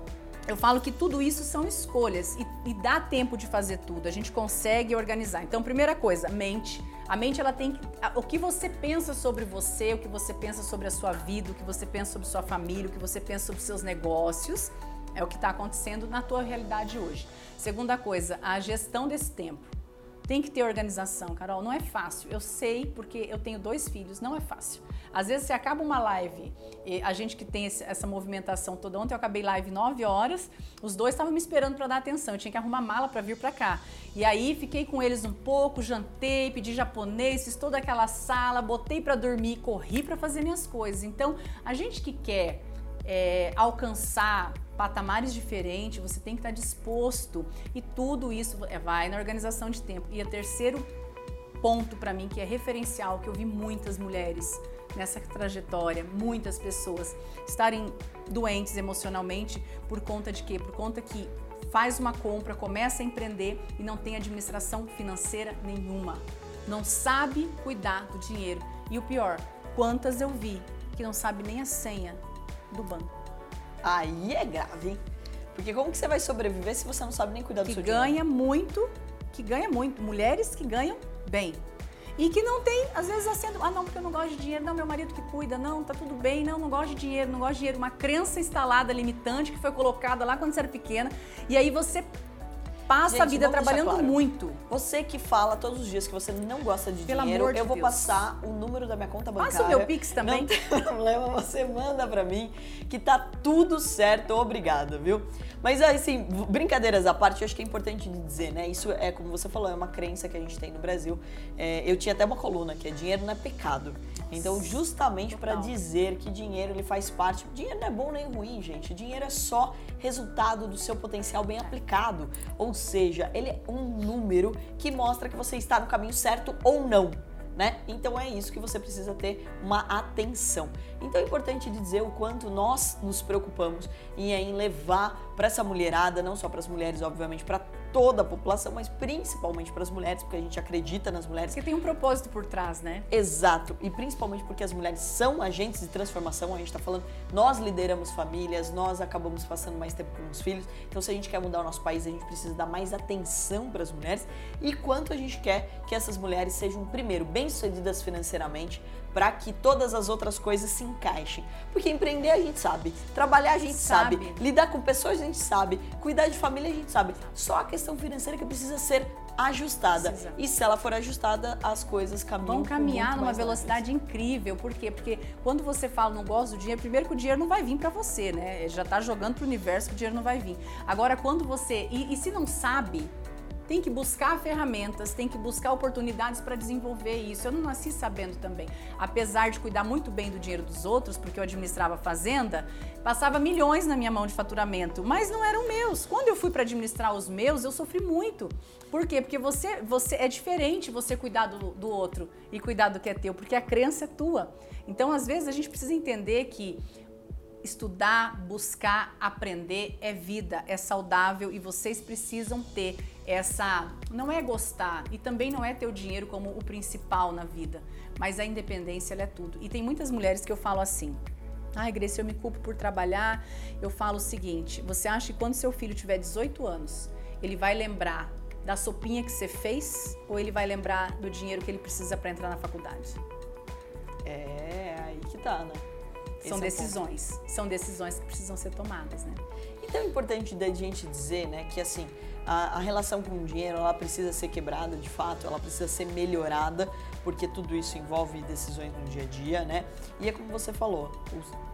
Eu falo que tudo isso são escolhas e, e, dá tempo de fazer tudo. A gente consegue organizar. Então, primeira coisa, mente. A mente ela tem o que você pensa sobre você, o que você pensa sobre a sua vida, o que você pensa sobre sua família, o que você pensa sobre seus negócios é o que está acontecendo na tua realidade hoje. Segunda coisa, a gestão desse tempo. Tem que ter organização, Carol. Não é fácil. Eu sei porque eu tenho dois filhos, não é fácil. Às vezes você acaba uma live, a gente que tem essa movimentação toda. Ontem eu acabei live 9 horas, os dois estavam me esperando para dar atenção. Eu tinha que arrumar mala para vir para cá. E aí fiquei com eles um pouco, jantei, pedi japonês, fiz toda aquela sala, botei para dormir, corri para fazer minhas coisas. Então, a gente que quer é, alcançar patamares diferentes, você tem que estar disposto e tudo isso é, vai na organização de tempo. E o terceiro ponto para mim que é referencial, que eu vi muitas mulheres nessa trajetória, muitas pessoas estarem doentes emocionalmente por conta de quê? Por conta que faz uma compra, começa a empreender e não tem administração financeira nenhuma. Não sabe cuidar do dinheiro. E o pior, quantas eu vi que não sabe nem a senha do banco. Aí é grave, hein? Porque como que você vai sobreviver se você não sabe nem cuidar que do seu ganha dinheiro? muito, que ganha muito. Mulheres que ganham bem. E que não tem, às vezes, acendo, ah, não, porque eu não gosto de dinheiro, não, meu marido que cuida, não, tá tudo bem, não, não gosto de dinheiro, não gosto de dinheiro. Uma crença instalada, limitante, que foi colocada lá quando você era pequena. E aí você passa Gente, a vida trabalhando claro. muito. Você que fala todos os dias que você não gosta de Pelo dinheiro, de eu vou Deus. passar o número da minha conta bancária. Passa o meu Pix também. Não tem *laughs* problema, você manda pra mim que tá tudo certo, obrigada, viu? Mas assim, brincadeiras à parte, eu acho que é importante dizer, né? Isso é, como você falou, é uma crença que a gente tem no Brasil. É, eu tinha até uma coluna que é dinheiro não é pecado. Então, justamente pra Total. dizer que dinheiro ele faz parte. Dinheiro não é bom nem ruim, gente. Dinheiro é só resultado do seu potencial bem aplicado. Ou seja, ele é um número que mostra que você está no caminho certo ou não. Né? Então é isso que você precisa ter uma atenção. Então é importante dizer o quanto nós nos preocupamos em, em levar para essa mulherada, não só para as mulheres, obviamente, para toda a população, mas principalmente para as mulheres, porque a gente acredita nas mulheres. Porque tem um propósito por trás, né? Exato, e principalmente porque as mulheres são agentes de transformação, a gente está falando, nós lideramos famílias, nós acabamos passando mais tempo com os filhos, então se a gente quer mudar o nosso país, a gente precisa dar mais atenção para as mulheres. E quanto a gente quer que essas mulheres sejam, primeiro, bem-sucedidas financeiramente, para que todas as outras coisas se encaixem. Porque empreender a gente sabe, trabalhar a gente sabe, Sabe. lidar com pessoas a gente sabe, cuidar de família a gente sabe, só a questão financeira que precisa ser ajustada. Precisa. E se ela for ajustada, as coisas caminham Vão caminhar numa velocidade incrível. Por quê? Porque quando você fala não gosto do dinheiro, primeiro que o dinheiro não vai vir para você, né? Já tá jogando pro universo que o dinheiro não vai vir. Agora, quando você. E, e se não sabe, tem que buscar ferramentas, tem que buscar oportunidades para desenvolver isso. Eu não nasci sabendo também. Apesar de cuidar muito bem do dinheiro dos outros, porque eu administrava fazenda, passava milhões na minha mão de faturamento, mas não eram meus. Quando eu fui para administrar os meus, eu sofri muito. Por quê? Porque você, você é diferente você cuidar do, do outro e cuidar do que é teu, porque a crença é tua. Então, às vezes, a gente precisa entender que estudar, buscar, aprender é vida, é saudável e vocês precisam ter essa. Não é gostar e também não é ter o dinheiro como o principal na vida, mas a independência é tudo. E tem muitas mulheres que eu falo assim. Ai, Grace, eu me culpo por trabalhar. Eu falo o seguinte: você acha que quando seu filho tiver 18 anos, ele vai lembrar da sopinha que você fez ou ele vai lembrar do dinheiro que ele precisa para entrar na faculdade? É, aí que tá, né? É São decisões. São decisões que precisam ser tomadas, né? Então é importante da gente dizer, né, que assim, a, a relação com o dinheiro, ela precisa ser quebrada de fato, ela precisa ser melhorada, porque tudo isso envolve decisões no dia a dia, né? E é como você falou,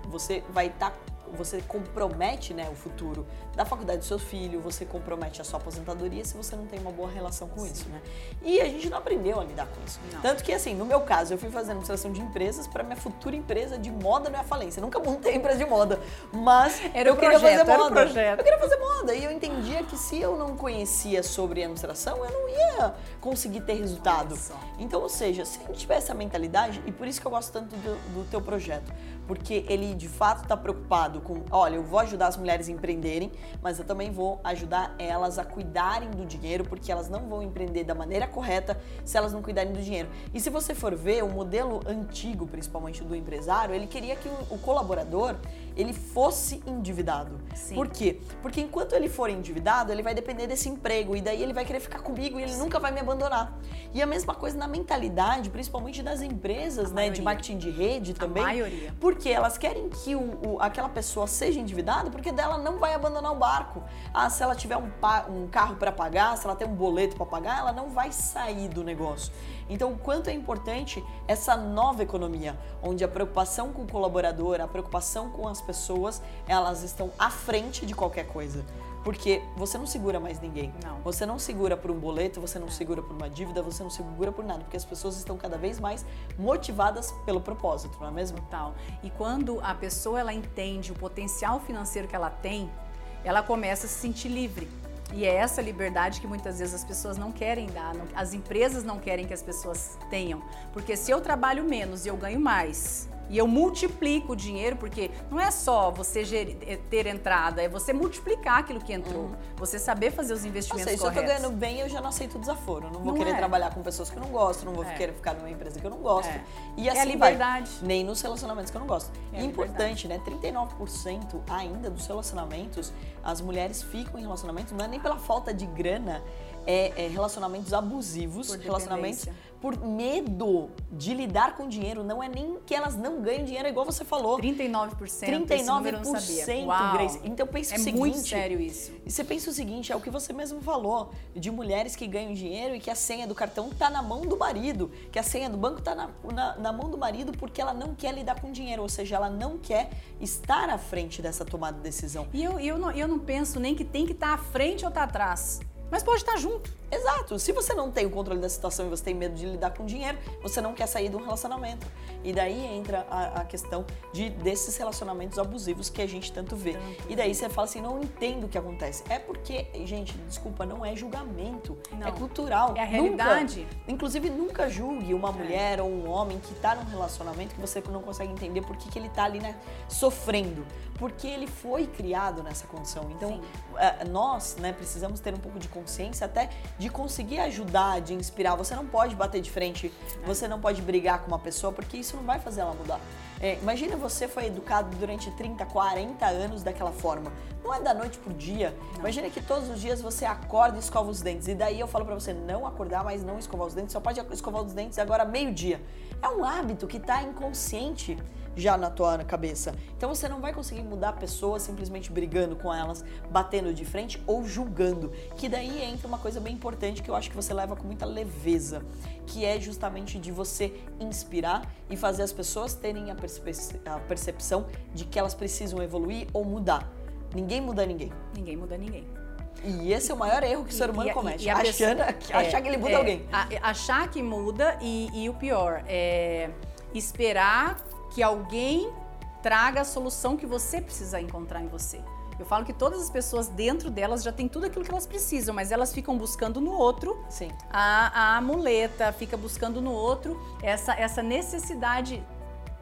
você vai estar você compromete né, o futuro da faculdade do seu filho, você compromete a sua aposentadoria se você não tem uma boa relação com isso, né? E a gente não aprendeu a lidar com isso. Não. Tanto que, assim, no meu caso, eu fui fazer administração de empresas para minha futura empresa de moda não é falência. Eu nunca montei empresa de moda, mas *laughs* Era eu o queria projeto, fazer moda. projeto. Eu queria fazer moda e eu entendia que se eu não conhecia sobre administração, eu não ia conseguir ter resultado. Então, ou seja, se a gente tiver essa mentalidade, e por isso que eu gosto tanto do, do teu projeto, porque ele de fato está preocupado com, olha, eu vou ajudar as mulheres a empreenderem, mas eu também vou ajudar elas a cuidarem do dinheiro, porque elas não vão empreender da maneira correta se elas não cuidarem do dinheiro. E se você for ver, o modelo antigo, principalmente do empresário, ele queria que o, colaborador ele fosse endividado. Sim. Por quê? Porque enquanto ele for endividado, ele vai depender desse emprego e daí ele vai querer ficar comigo e ele nunca vai me abandonar. E a mesma coisa na mentalidade, principalmente das empresas, A né, de maioria. marketing de rede também. maioria. Porque elas querem que o, o- aquela pessoa seja endividada, porque dela não vai abandonar o barco. Ah, se ela tiver um, um carro para pagar, se ela tem um boleto para pagar, ela não vai sair do negócio. Então, o quanto é importante essa nova economia, onde a preocupação com o colaborador, a preocupação com as pessoas, elas estão à frente de qualquer coisa. Porque você não segura mais ninguém. Não. Você não segura por um boleto, você não segura por uma dívida, você não segura por nada. Porque as pessoas estão cada vez mais motivadas pelo propósito, não é mesmo? Tal. E quando a pessoa ela entende o potencial financeiro que ela tem, ela começa a se sentir livre. E é essa liberdade que muitas vezes as pessoas não querem dar, não- as empresas não querem que as pessoas tenham. Porque se eu trabalho menos e eu ganho mais, e eu multiplico o dinheiro, porque não é só você eh, ter entrada, é você multiplicar aquilo que entrou. Você saber fazer os Ou investimentos seja, se eu tô corretos. ganhando bem, eu já não aceito o desaforo. Não vou Não querer é. trabalhar com pessoas que eu não gosto, não vou É. querer ficar numa empresa que eu não gosto. É. E É assim a liberdade. vai. Nem nos relacionamentos que eu não gosto. É e importante, né? 39% ainda dos relacionamentos, as mulheres ficam em relacionamentos, não é nem pela falta de grana, é, é relacionamentos abusivos, relacionamentos. Por medo de lidar com dinheiro. Não é nem que elas não ganham dinheiro, é igual você falou. 39%. esse número eu não sabia. 39%, Uau. Grace. Então pensa É o seguinte. muito sério isso. E você pensa o seguinte, é o que você mesmo falou, de mulheres que ganham dinheiro e que a senha do cartão tá na mão do marido, que a senha do banco tá na, na, na mão do marido porque ela não quer lidar com dinheiro, ou seja, ela não quer estar à frente dessa tomada de decisão. E eu, eu, não, eu não penso nem que tem que estar à frente ou estar atrás. Mas pode estar junto. Exato. Se você não tem o controle da situação e você tem medo de lidar com dinheiro, você não quer sair de um relacionamento. E daí entra a, a questão de desses relacionamentos abusivos que a gente tanto vê. Tanto e daí você fala assim, não entendo o que acontece. É porque, gente, desculpa, não é julgamento. Não. É cultural. É a Nunca- realidade. inclusive, nunca julgue uma É. mulher ou um homem que tá num relacionamento que você não consegue entender por que, que ele tá ali, né, sofrendo. Porque ele foi criado nessa condição. Então, Sim. eh, nós, né, precisamos ter um pouco de consciência até de conseguir ajudar, de inspirar. Você não pode bater de frente, você não pode brigar com uma pessoa, porque isso não vai fazer ela mudar. É, imagina você foi educado durante 30, 40 anos daquela forma. Não é da noite pro dia. Imagina que todos os dias você acorda e escova os dentes. E daí eu falo pra você não acordar, mas não escovar os dentes. Só pode escovar os dentes agora meio-dia. É um hábito que tá inconsciente já na tua cabeça. Então você não vai conseguir mudar pessoas simplesmente brigando com elas, batendo de frente ou julgando. Que daí entra uma coisa bem importante que eu acho que você leva com muita leveza, que é justamente de você inspirar e fazer as pessoas terem a, perspe- a percepção de que elas precisam evoluir ou mudar. Ninguém muda ninguém. Ninguém muda ninguém. E esse é o maior erro que o ser humano E- e- comete. e a pessoa- *laughs* achando, achar que ele muda é, alguém. a- achar que muda e, e o pior é esperar que alguém traga a solução que você precisa encontrar em você. Eu falo que todas as pessoas dentro delas já têm tudo aquilo que elas precisam, mas elas ficam buscando no outro Sim. a, a muleta, fica buscando no outro essa, essa necessidade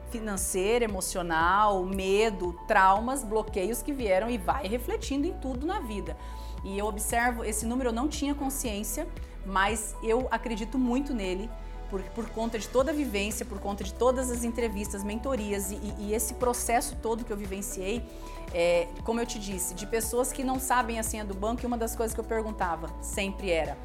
financeira, emocional, medo, traumas, bloqueios que vieram e vai refletindo em tudo na vida. E eu observo, esse número eu não tinha consciência, mas eu acredito muito nele. Por, por conta de toda a vivência, por conta de todas as entrevistas, mentorias e, e- esse processo todo que eu vivenciei, é, como eu te disse, de pessoas que não sabem a senha do banco, e uma das coisas que eu perguntava sempre era: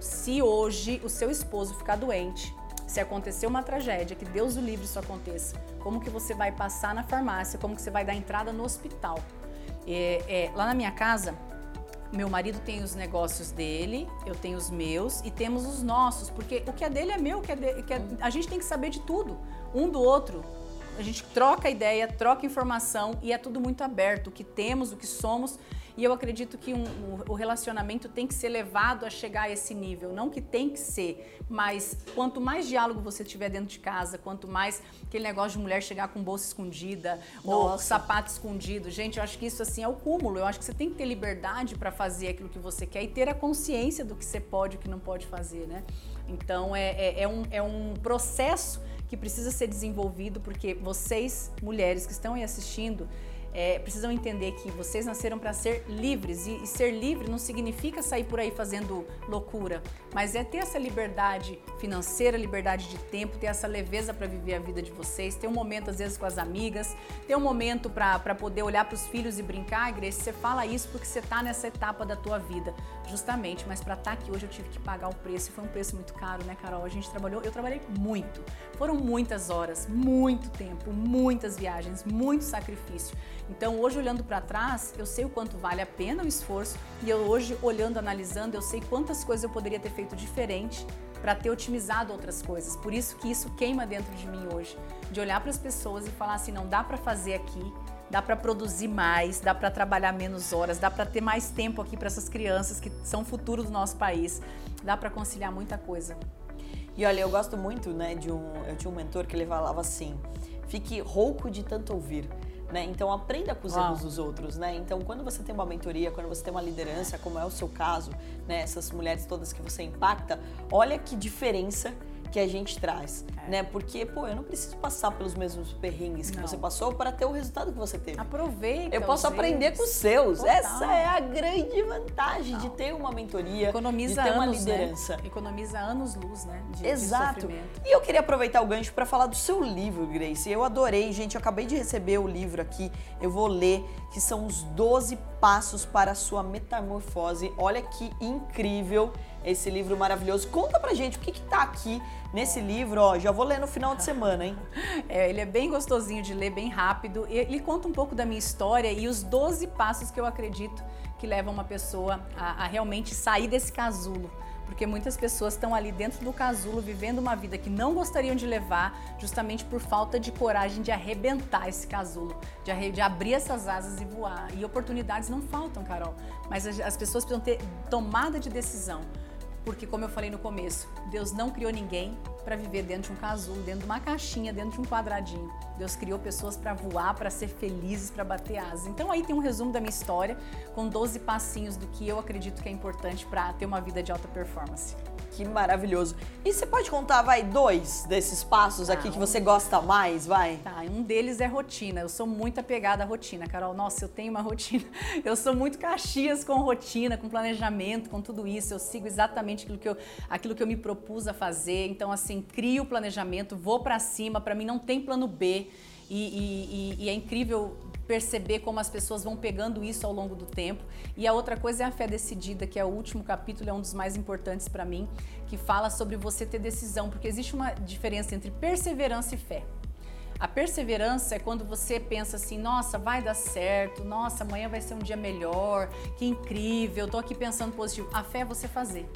se hoje o seu esposo ficar doente, se acontecer uma tragédia, que Deus o livre isso aconteça, como que você vai passar na farmácia, como que você vai dar entrada no hospital? É, é, lá na minha casa, meu marido tem os negócios dele, eu tenho os meus e temos os nossos, porque o que é dele é meu, que é de- que é- a gente tem que saber de tudo, um do outro. A gente troca ideia, troca informação e é tudo muito aberto, o que temos, o que somos. E eu acredito que um- o- o relacionamento tem que ser levado a chegar a esse nível. Não que tem que ser, mas quanto mais diálogo você tiver dentro de casa, quanto mais aquele negócio de mulher chegar com bolsa escondida ou Nossa. sapato escondido. Gente, eu acho que isso assim é o cúmulo. Eu acho que você tem que ter liberdade para fazer aquilo que você quer e ter a consciência do que você pode e o que não pode fazer, né? Então é, é, é um, é um processo que precisa ser desenvolvido porque vocês, mulheres que estão aí assistindo, é, precisam entender que vocês nasceram para ser livres e, e ser livre não significa sair por aí fazendo loucura, mas é ter essa liberdade financeira, liberdade de tempo, ter essa leveza para viver a vida de vocês, ter um momento às vezes com as amigas, ter um momento para poder olhar para os filhos e brincar, Grace, você fala isso porque você está nessa etapa da tua vida, justamente, mas para estar aqui hoje eu tive que pagar o preço e foi um preço muito caro, né, Carol? A gente trabalhou, eu trabalhei muito, foram muitas horas, muito tempo, muitas viagens, muito sacrifício. Então, hoje olhando para trás, eu sei o quanto vale a pena o esforço e eu hoje olhando, analisando, eu sei quantas coisas eu poderia ter feito diferente para ter otimizado outras coisas. Por isso que isso queima dentro de mim hoje, de olhar para as pessoas e falar assim, não dá para fazer aqui, dá para produzir mais, dá para trabalhar menos horas, dá para ter mais tempo aqui para essas crianças que são o futuro do nosso país, dá para conciliar muita coisa. E olha, eu gosto muito, né, de um, eu tinha um mentor que ele falava assim: fique rouco de tanto ouvir. Né? Então aprenda com os Uau. erros dos outros, né? Então quando você tem uma mentoria, quando você tem uma liderança, como é o seu caso, né? Essas mulheres todas que você impacta, olha que diferença que a gente traz, é. né? Porque, pô, eu não preciso passar pelos mesmos perrengues que não. você passou para ter o resultado que você teve. Aproveita. Eu posso aprender com os seus. Total. Essa é a grande vantagem Total. de ter uma mentoria, Economiza de ter uma anos, né? liderança. Né? Economiza anos luz, né? De, Exato. De e eu queria aproveitar o gancho para falar do seu livro, Grace. Eu adorei, gente. Eu acabei de receber o livro aqui. Eu vou ler, que são os 12 passos para a sua metamorfose. Olha que incrível esse livro maravilhoso. Conta pra gente o que, que tá aqui nesse livro, ó. Já vou ler no final de semana, hein? *laughs* É, ele é bem gostosinho de ler, bem rápido. Ele conta um pouco da minha história e os 12 passos que eu acredito que levam uma pessoa a, a realmente sair desse casulo porque muitas pessoas estão ali dentro do casulo vivendo uma vida que não gostariam de levar, justamente por falta de coragem de arrebentar esse casulo, de, de abrir essas asas e voar. E oportunidades não faltam, Carol, mas as, as pessoas precisam ter tomada de decisão. Porque, como eu falei no começo, Deus não criou ninguém para viver dentro de um casulo, dentro de uma caixinha, dentro de um quadradinho. Deus criou pessoas para voar, para ser felizes, para bater asas. Então, aí tem um resumo da minha história, com 12 passinhos do que eu acredito que é importante para ter uma vida de alta performance. Que maravilhoso. E você pode contar, vai, dois desses passos aqui que você gosta mais, vai? Tá, um deles é rotina. Eu sou muito apegada à rotina, Carol. Nossa, eu tenho uma *laughs* rotina. Eu sou muito caxias com rotina, com planejamento, com tudo isso. Eu sigo exatamente aquilo que eu, aquilo que eu me propus a fazer. Então, assim, crio o planejamento, vou para cima. Para mim, não tem plano B. E, e, e, e é incrível perceber como as pessoas vão pegando isso ao longo do tempo. E a outra coisa é a fé decidida, que é o último capítulo, é um dos mais importantes para mim, que fala sobre você ter decisão, porque existe uma diferença entre perseverança e fé. A perseverança é quando você pensa assim, nossa, vai dar certo, nossa, amanhã vai ser um dia melhor, que incrível, tô aqui pensando positivo. A fé é você fazer.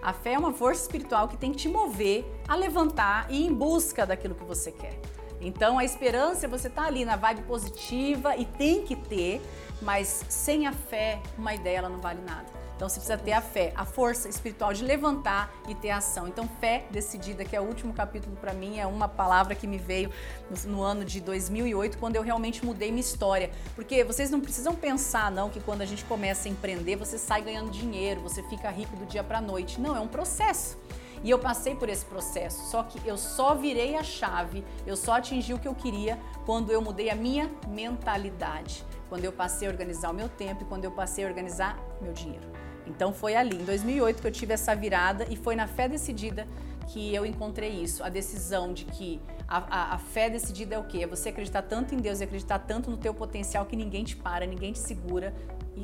A fé é uma força espiritual que tem que te mover a levantar e ir em busca daquilo que você quer. Então a esperança é você tá ali na vibe positiva e tem que ter, mas sem a fé, uma ideia ela não vale nada. Então você precisa ter a fé, a força espiritual de levantar e ter ação. Então fé decidida, que é o último capítulo para mim, é uma palavra que me veio no, no, ano de 2008, quando eu realmente mudei minha história. Porque vocês não precisam pensar não que quando a gente começa a empreender, você sai ganhando dinheiro, você fica rico do dia para noite. Não, é um processo. E eu passei por esse processo, só que eu só virei a chave, eu só atingi o que eu queria quando eu mudei a minha mentalidade, quando eu passei a organizar o meu tempo e quando eu passei a organizar meu dinheiro. Então foi ali, em 2008, que eu tive essa virada e foi na fé decidida que eu encontrei isso, a decisão de que a, a, a, fé decidida é o quê? É você acreditar tanto em Deus e acreditar tanto no teu potencial que ninguém te para, ninguém te segura,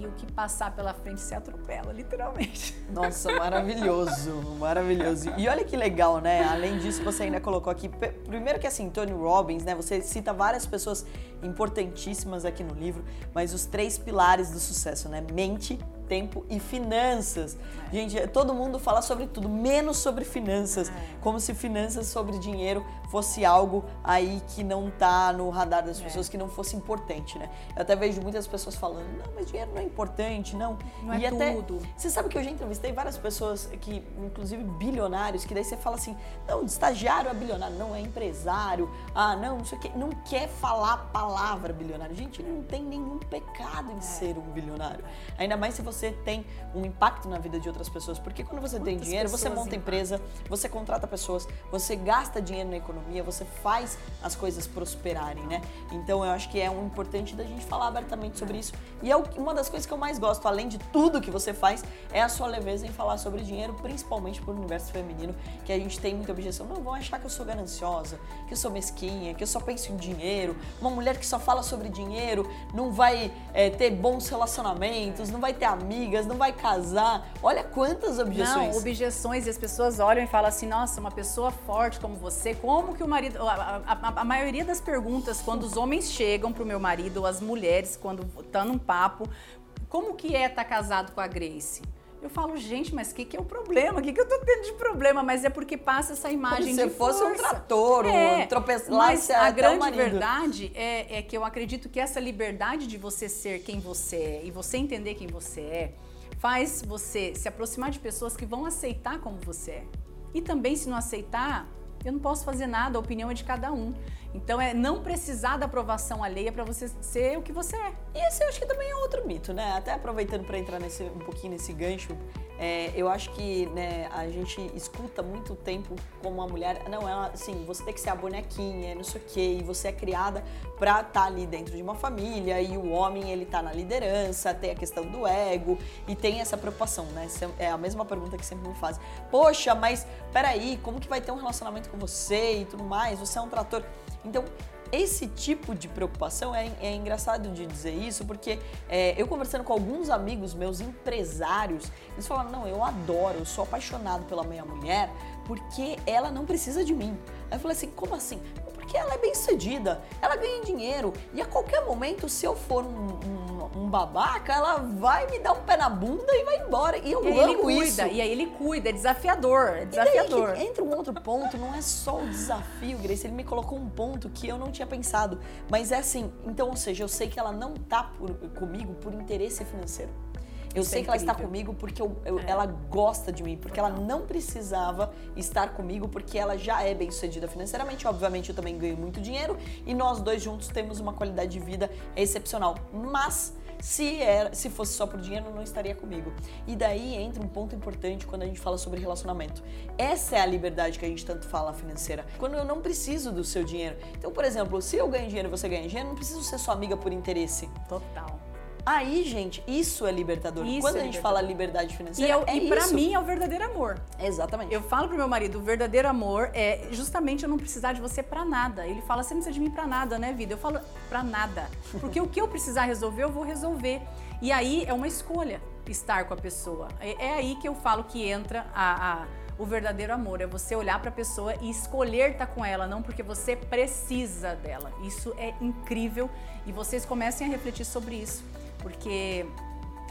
e o que passar pela frente se atropela, literalmente. *laughs* Nossa, maravilhoso, maravilhoso. E olha que legal, né? Além disso, você ainda colocou aqui, primeiro que assim, Tony Robbins, né? Você cita várias pessoas importantíssimas aqui no livro, mas os três pilares do sucesso, né? Mente, tempo e finanças. É. Gente, todo mundo fala sobre tudo, menos sobre finanças. É. Como se finanças sobre dinheiro fosse algo aí que não tá no radar das é. pessoas, que não fosse importante, né? Eu até vejo muitas pessoas falando, não, mas dinheiro não é importante, não. Não e é até, tudo. Você sabe que eu já entrevistei várias pessoas que, inclusive bilionários, que daí você fala assim, não, estagiário é bilionário, não, é empresário, ah, não, não sei o quê, não quer falar a palavra bilionário. Gente, não tem nenhum pecado em é. ser um bilionário. Ainda mais se você você tem um impacto na vida de outras pessoas. Porque quando você Muitas tem dinheiro, você monta empresa, você contrata pessoas, você gasta dinheiro na economia, você faz as coisas prosperarem, né? Então eu acho que é um importante da gente falar abertamente sobre isso. E é uma das coisas que eu mais gosto, além de tudo que você faz, é a sua leveza em falar sobre dinheiro, principalmente pro universo feminino, que a gente tem muita objeção. Não vão achar que eu sou gananciosa, que eu sou mesquinha, que eu só penso em dinheiro. Uma mulher que só fala sobre dinheiro não vai é, ter bons relacionamentos, não vai ter amigos amigas, não vai casar. Olha quantas objeções. Não, objeções e as pessoas olham e falam assim: nossa, uma pessoa forte como você, como que o marido. A, a, a maioria das perguntas, quando os homens chegam pro meu marido, ou as mulheres, quando estão num papo, como que é estar tá casado com a Grace? Eu falo, gente, mas o que, que é o problema? O que, que eu tô tendo de problema? Mas é porque passa essa imagem Como de se fosse força. um trator, é, um tropeçar Mas a até o grande verdade é, é que eu acredito que essa liberdade de você ser quem você é e você entender quem você é, faz você se aproximar de pessoas que vão aceitar como você é. E também, se não aceitar, eu não posso fazer nada, a opinião é de cada um. Então é não precisar da aprovação alheia para você ser o que você é. E esse eu acho que também é outro mito, né? Até aproveitando para entrar nesse, um pouquinho nesse gancho, é, eu acho que né, a gente escuta muito tempo como uma mulher, não, ela, assim, você tem que ser a bonequinha, não sei o quê, e você é criada pra estar ali dentro de uma família, e o homem, ele tá na liderança, tem a questão do ego, e tem essa preocupação, né? É a mesma pergunta que sempre me fazem. Poxa, mas peraí, como que vai ter um relacionamento com você e tudo mais? Você é um trator. Então, esse tipo de preocupação é, é engraçado de dizer isso, porque é, eu conversando com alguns amigos meus empresários, eles falaram: não, eu adoro, eu sou apaixonado pela minha mulher porque ela não precisa de mim. Aí eu falei assim: como assim? Porque ela é bem sucedida, ela ganha dinheiro e a qualquer momento, se eu for um, um, um babaca, ela vai me dar um pé na bunda e vai embora. E eu E amo cuida, isso. e aí ele cuida, é desafiador, é desafiador. entra um outro ponto, não é só o desafio, Grace, ele me colocou um ponto que eu não tinha pensado, mas é assim, então, ou seja, eu sei que ela não tá por- comigo por interesse financeiro. Eu Isso sei é que ela está comigo porque eu- eu- É. ela gosta de mim, porque ela não precisava estar comigo porque ela já é bem sucedida financeiramente. Obviamente, eu também ganho muito dinheiro e nós dois juntos temos uma qualidade de vida excepcional. Mas se, era, se fosse só por dinheiro, não estaria comigo. E daí entra um ponto importante quando a gente fala sobre relacionamento. Essa é a liberdade que a gente tanto fala financeira. Quando eu não preciso do seu dinheiro. Então, por exemplo, se eu ganho dinheiro e você ganha dinheiro, não preciso ser sua amiga por interesse. Total. Aí, gente, isso é libertador. Isso Quando é a gente libertador. fala liberdade E, financeira, eu, é e pra isso. mim é o verdadeiro amor. Exatamente. Eu falo pro meu marido, o verdadeiro amor é justamente eu não precisar de você pra nada. Ele fala, você não precisa de mim pra nada, né, vida? Eu falo, pra nada. Porque o que eu precisar resolver, eu vou resolver. E aí é uma escolha estar com a pessoa. É, é aí que eu falo que entra a- a- o verdadeiro amor. É você olhar pra pessoa e escolher estar com ela, não porque você precisa dela. Isso é incrível e vocês comecem a refletir sobre isso. Porque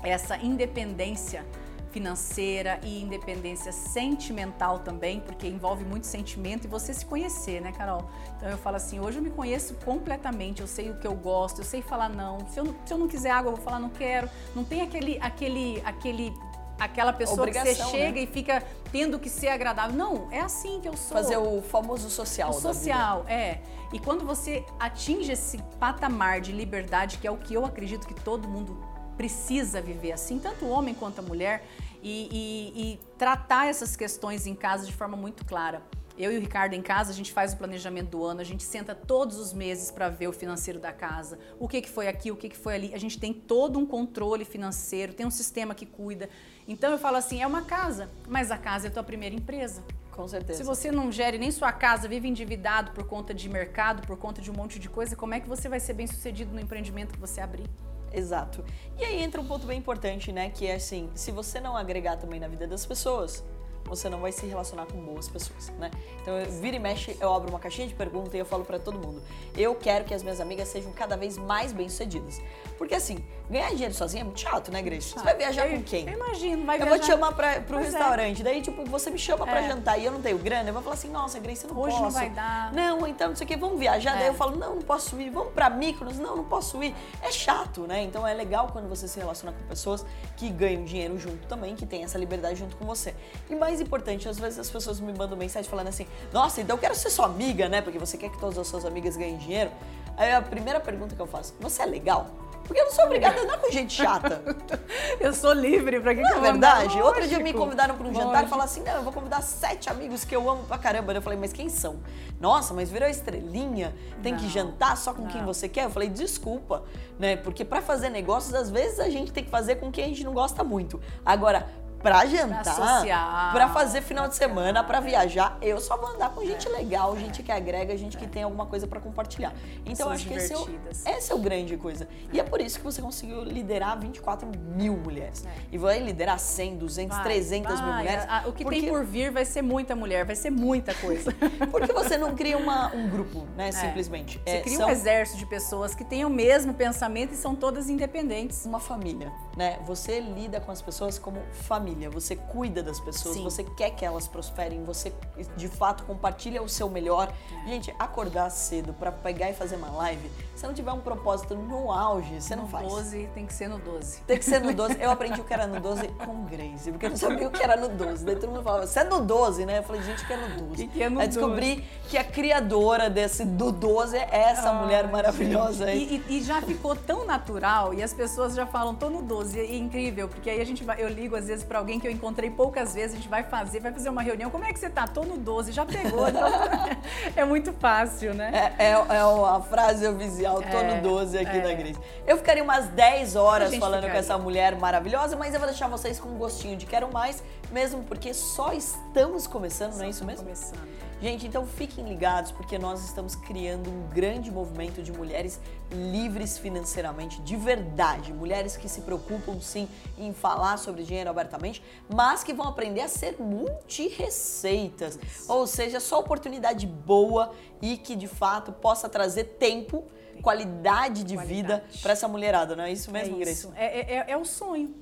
essa independência financeira e independência sentimental também, porque envolve muito sentimento e você se conhecer, né, Carol? Então eu falo assim, hoje eu me conheço completamente, eu sei o que eu gosto, eu sei falar não. Se eu, não- se eu não quiser água, eu vou falar não quero. Não tem aquele, aquele, aquele, aquela pessoa que você Obrigação, né? chega e fica tendo que ser agradável. Não, é assim que eu sou. Fazer o famoso social. O social, é. E quando você atinge esse patamar de liberdade, que é o que eu acredito que todo mundo precisa viver assim, tanto o homem quanto a mulher, e, e- e tratar essas questões em casa de forma muito clara. Eu e o Ricardo em casa, a gente faz o planejamento do ano, a gente senta todos os meses para ver o financeiro da casa, o que, que foi aqui, o que, que foi ali. A gente tem todo um controle financeiro, tem um sistema que cuida. Então eu falo assim, é uma casa, mas a casa é a tua primeira empresa. Com certeza. Se você não gere nem sua casa, vive endividado por conta de mercado, por conta de um monte de coisa, como é que você vai ser bem sucedido no empreendimento que você abrir? Exato. E aí entra um ponto bem importante, né? Que é assim, se você não agregar também na vida das pessoas, você não vai se relacionar com boas pessoas, né? Então, eu, vira e mexe, eu abro uma caixinha de perguntas e eu falo pra todo mundo. Eu quero que as minhas amigas sejam cada vez mais bem-sucedidas. Porque assim, ganhar dinheiro sozinha é muito chato, né, Grace? Você vai viajar eu, com quem? Eu imagino, vai Eu viajar. vou te chamar pra, pro Pois é. restaurante, daí, tipo, você me chama pra É. jantar e eu não tenho grana, eu vou falar assim, nossa, Grace, eu não Hoje posso. não vai dar. Não, então, não sei o que, vamos viajar. Daí É. eu falo, não, não posso ir, vamos pra Mykonos, não, não posso ir. É chato, né? Então é legal quando você se relaciona com pessoas que ganham dinheiro junto também, que tem essa liberdade junto com você. E mais importante, às vezes as pessoas me mandam mensagem falando assim, nossa, então eu quero ser sua amiga, né? Porque você quer que todas as suas amigas ganhem dinheiro. Aí a primeira pergunta que eu faço, você é legal? Porque eu não sou obrigada a andar com gente chata. *laughs* Eu sou livre, pra que, Não que é eu vou andar? verdade? Outro dia me Lógico, convidaram para um jantar e lógico. falaram assim: não, eu vou convidar sete amigos que eu amo pra caramba. Eu falei, mas quem são? Nossa, mas virou estrelinha, tem que Não, jantar só com quem não. você quer? Eu falei, desculpa, né? Porque para fazer negócios, às vezes a gente tem que fazer com quem a gente não gosta muito. Agora, pra jantar, pra fazer final de semana, pra é. viajar, eu só vou andar com gente legal, gente que agrega, gente que tem alguma coisa pra compartilhar. Então, acho que esse é, o, essa é o grande coisa. E é por isso que você conseguiu liderar 24 mil mulheres. É. E vai liderar 100, 200, Vai, 300 mil vai. mulheres. A- a- o que porque, tem por vir vai ser muita mulher, vai ser muita coisa. *laughs* Porque você não cria uma- um grupo, né? Simplesmente. Você É, cria são um exército de pessoas que têm o mesmo pensamento e são todas independentes. uma família, né? Você lida com as pessoas como família. você cuida das pessoas, Sim. você quer que elas prosperem, você de fato compartilha o seu melhor. É. Gente, acordar cedo pra pegar e fazer uma live, se não tiver um propósito no auge, você não no faz. 12 tem que ser no 12. Tem que ser no 12. Eu *laughs* aprendi o que era no 12 com Grace, porque eu não sabia o que era no 12. Daí todo mundo falava, você é no 12, né? Eu falei, gente, o que é no 12? Que que é no Aí descobri que a criadora desse do 12 é essa mulher Ai, maravilhosa aí. E, e- e já ficou tão natural e as pessoas já falam, tô no 12. E é incrível, porque aí a gente vai, eu ligo às vezes pra alguém que eu encontrei poucas vezes, a gente vai fazer, vai fazer uma reunião. Como é que você tá? Tô no 12, já pegou. *laughs* Então, *laughs* é muito fácil, né? É, é, é a frase oficial, tô É, no 12 aqui é. da Grace. Eu ficaria umas 10 horas falando com ficaria. essa mulher maravilhosa, mas eu vou deixar vocês com um gostinho de quero mais, mesmo porque só estamos começando, não é isso mesmo? Começando. Gente, então fiquem ligados porque nós estamos criando um grande movimento de mulheres livres financeiramente, de verdade. Mulheres que se preocupam sim em falar sobre dinheiro abertamente, mas que vão aprender a ser multi-receitas. Ou seja, só oportunidade boa e que de fato possa trazer tempo, qualidade de vida Qualidade. para essa mulherada, não é isso mesmo, é Grace? isso. É, é- é o sonho.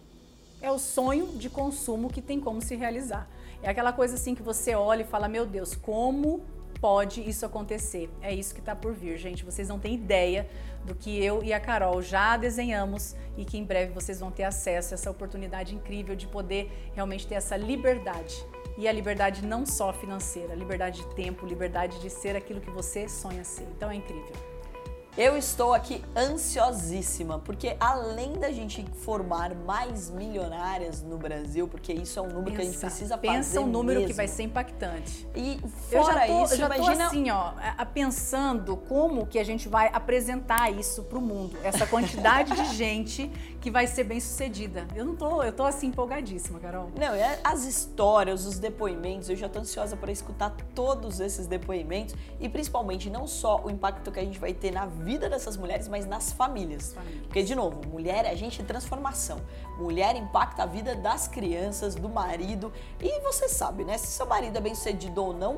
É o sonho de consumo que tem como se realizar. É aquela coisa assim que você olha e fala, meu Deus, como pode isso acontecer? É isso que está por vir, gente. Vocês não têm ideia do que eu e a Carol já desenhamos e que em breve vocês vão ter acesso a essa oportunidade incrível de poder realmente ter essa liberdade. E a liberdade não só financeira, liberdade de tempo, liberdade de ser aquilo que você sonha ser. Então é incrível. Eu estou aqui ansiosíssima, porque além da gente formar mais milionárias no Brasil, porque isso é um número que a gente Pensa- precisa fazer Pensa um número que mesmo. vai ser impactante. E Eu fora já tô, isso, eu já tô imagina assim, ó, pensando como que a gente vai apresentar isso pro mundo. Essa quantidade de *laughs* gente que vai ser bem sucedida. Eu não tô, eu tô assim empolgadíssima, Carol. Não, é as histórias, os depoimentos, eu já tô ansiosa para escutar todos esses depoimentos e principalmente não só o impacto que a gente vai ter na vida dessas mulheres, mas nas famílias. Famílias. Porque, de novo, mulher é agente de transformação. Mulher impacta a vida das crianças, do marido. E você sabe, né? Se seu marido é bem sucedido ou não,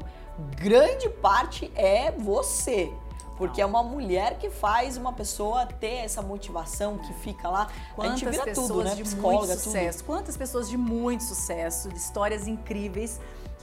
grande parte é você. Porque é uma mulher que faz uma pessoa ter essa motivação que fica lá. a gente Quantas vira pessoas tudo, né? de Psicóloga, muito tudo. sucesso, quantas pessoas de muito sucesso, de histórias incríveis,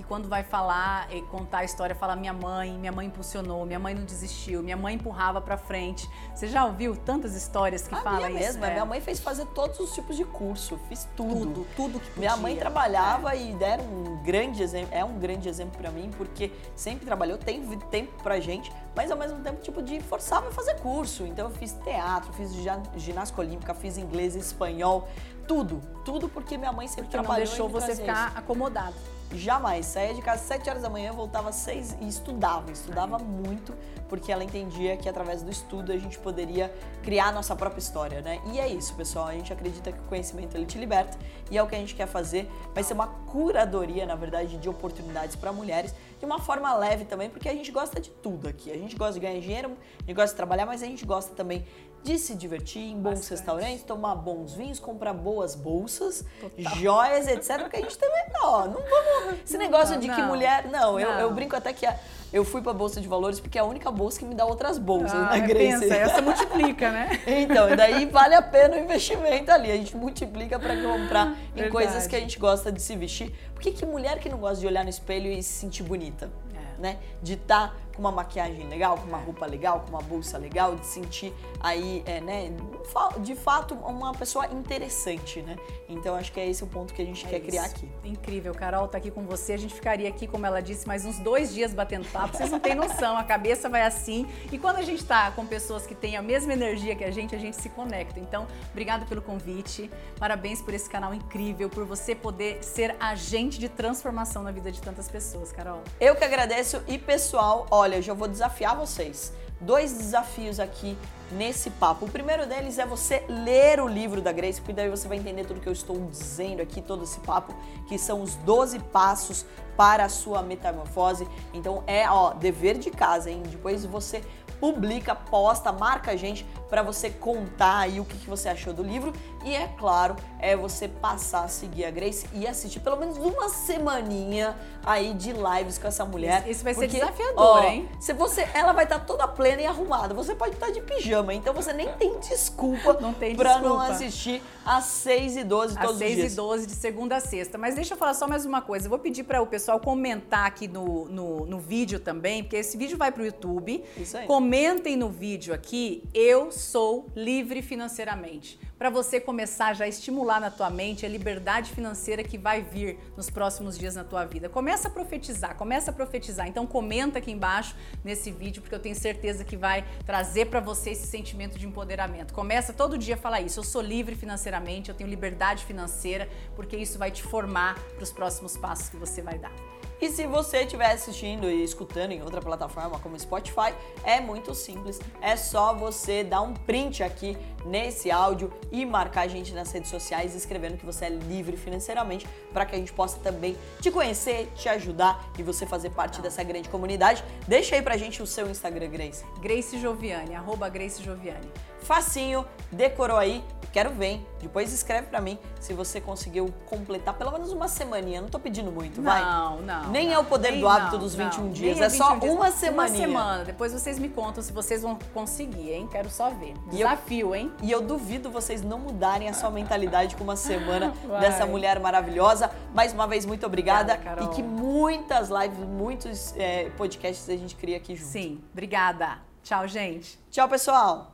quando vai falar e contar a história, fala minha mãe, minha mãe impulsionou, minha mãe não desistiu, minha mãe empurrava pra frente. Você já ouviu tantas histórias que A falam minha isso? mesma, É. minha mãe fez fazer todos os tipos de curso, fiz tudo. tudo, tudo que podia. Minha mãe trabalhava e deram um grande exemplo, é um grande exemplo pra mim, porque sempre trabalhou, teve tempo pra gente, mas ao mesmo tempo, tipo, de forçava a fazer curso. Então eu fiz teatro, fiz ginástica olímpica, fiz inglês, espanhol, tudo. Tudo porque minha mãe sempre Porque não trabalhou deixou e me você ficar acomodado. Jamais. Saía de casa às 7 horas da manhã, voltava às 6 e estudava. Estudava muito, porque ela entendia que através do estudo a gente poderia criar a nossa própria história, né? E é isso, pessoal. A gente acredita que o conhecimento ele te liberta e é o que a gente quer fazer. Vai ser uma curadoria, na verdade, de oportunidades para mulheres, de uma forma leve também, porque a gente gosta de tudo aqui. A gente gosta de ganhar dinheiro, a gente gosta de trabalhar, mas a gente gosta também de se divertir em bons Bastante. restaurantes, tomar bons vinhos, comprar boas bolsas, Total. joias, etc. Porque a gente também, ó, não vamos. Esse Não negócio dá, de que não. mulher. Não, eu, eu Não. brinco até que a- eu fui pra Bolsa de Valores porque é a única bolsa que me dá outras bolsas, Ah, né, Grace? pensa, essa multiplica, né? *laughs* Então, e daí vale a pena o investimento ali. A gente multiplica pra comprar em Verdade. coisas que a gente gosta de se vestir. Por que, que mulher que não gosta de olhar no espelho e se sentir bonita? É. Né? De estar com uma maquiagem legal, com uma roupa legal, com uma bolsa legal, de sentir aí, é, né, de fato, uma pessoa interessante, né? Então acho que é esse o ponto que a gente É quer isso. criar aqui. Incrível, Carol tá aqui com você. A gente ficaria aqui, como ela disse, mais uns dois dias batendo papo. Vocês não têm noção, a cabeça vai assim. E quando a gente tá com pessoas que têm a mesma energia que a gente, a gente se conecta. Então, obrigado pelo convite. Parabéns por esse canal incrível, por você poder ser agente de transformação na vida de tantas pessoas, Carol. Eu que agradeço e pessoal, olha, eu já vou desafiar vocês. Dois desafios aqui nesse papo. O primeiro deles é você ler o livro da Grace, porque daí você vai entender tudo que eu estou dizendo aqui, todo esse papo, que são os 12 passos para a sua metamorfose. Então é, ó, dever de casa, hein? Depois você publica, posta, marca a gente para você contar aí o que, que você achou do livro. E é claro, é você passar a seguir a Grace e assistir pelo menos uma semaninha aí de lives com essa mulher. Isso, isso vai porque, ser desafiador, ó, hein? Se você, ela vai estar tá toda plena e arrumada. Você pode estar tá de pijama, então você nem tem desculpa não tem pra desculpa. não assistir às 6 e 12 todos às os dias. Às 6 e 12 de segunda a sexta. Mas deixa eu falar só mais uma coisa. Eu vou pedir para o pessoal comentar aqui no, no, no, vídeo também, porque esse vídeo vai pro YouTube. Isso aí. Comentem no vídeo aqui, eu sou livre financeiramente para você começar já a estimular na tua mente a liberdade financeira que vai vir nos próximos dias na tua vida. Começa a profetizar, começa a profetizar. Então comenta aqui embaixo nesse vídeo porque eu tenho certeza que vai trazer para você esse sentimento de empoderamento. Começa todo dia a falar isso. Eu sou livre financeiramente, eu tenho liberdade financeira, porque isso vai te formar para os próximos passos que você vai dar. E se você estiver assistindo e escutando em outra plataforma como Spotify, é muito simples. É só você dar um print aqui nesse áudio e marcar a gente nas redes sociais escrevendo que você é livre financeiramente para que a gente possa também te conhecer, te ajudar e você fazer parte dessa grande comunidade. Deixa aí pra gente o seu Instagram, Grace. Grace Joviani, arroba Grace Joviani. Facinho, decorou aí, quero ver? Depois escreve para mim se você conseguiu completar pelo menos uma semaninha. Não tô pedindo muito, não, vai? Não, não. Nem é o poder do hábito não, dos 21 não, dias, é, é só dias. uma semaninha. Uma semana. Depois vocês me contam se vocês vão conseguir, hein? Quero só ver. Desafio, hein? E eu duvido vocês não mudarem a sua mentalidade com uma semana *laughs* dessa mulher maravilhosa. Mais uma vez, muito obrigada. obrigada e que muitas lives, muitos é, podcasts a gente cria aqui junto. Sim, obrigada. Tchau, gente. Tchau, pessoal.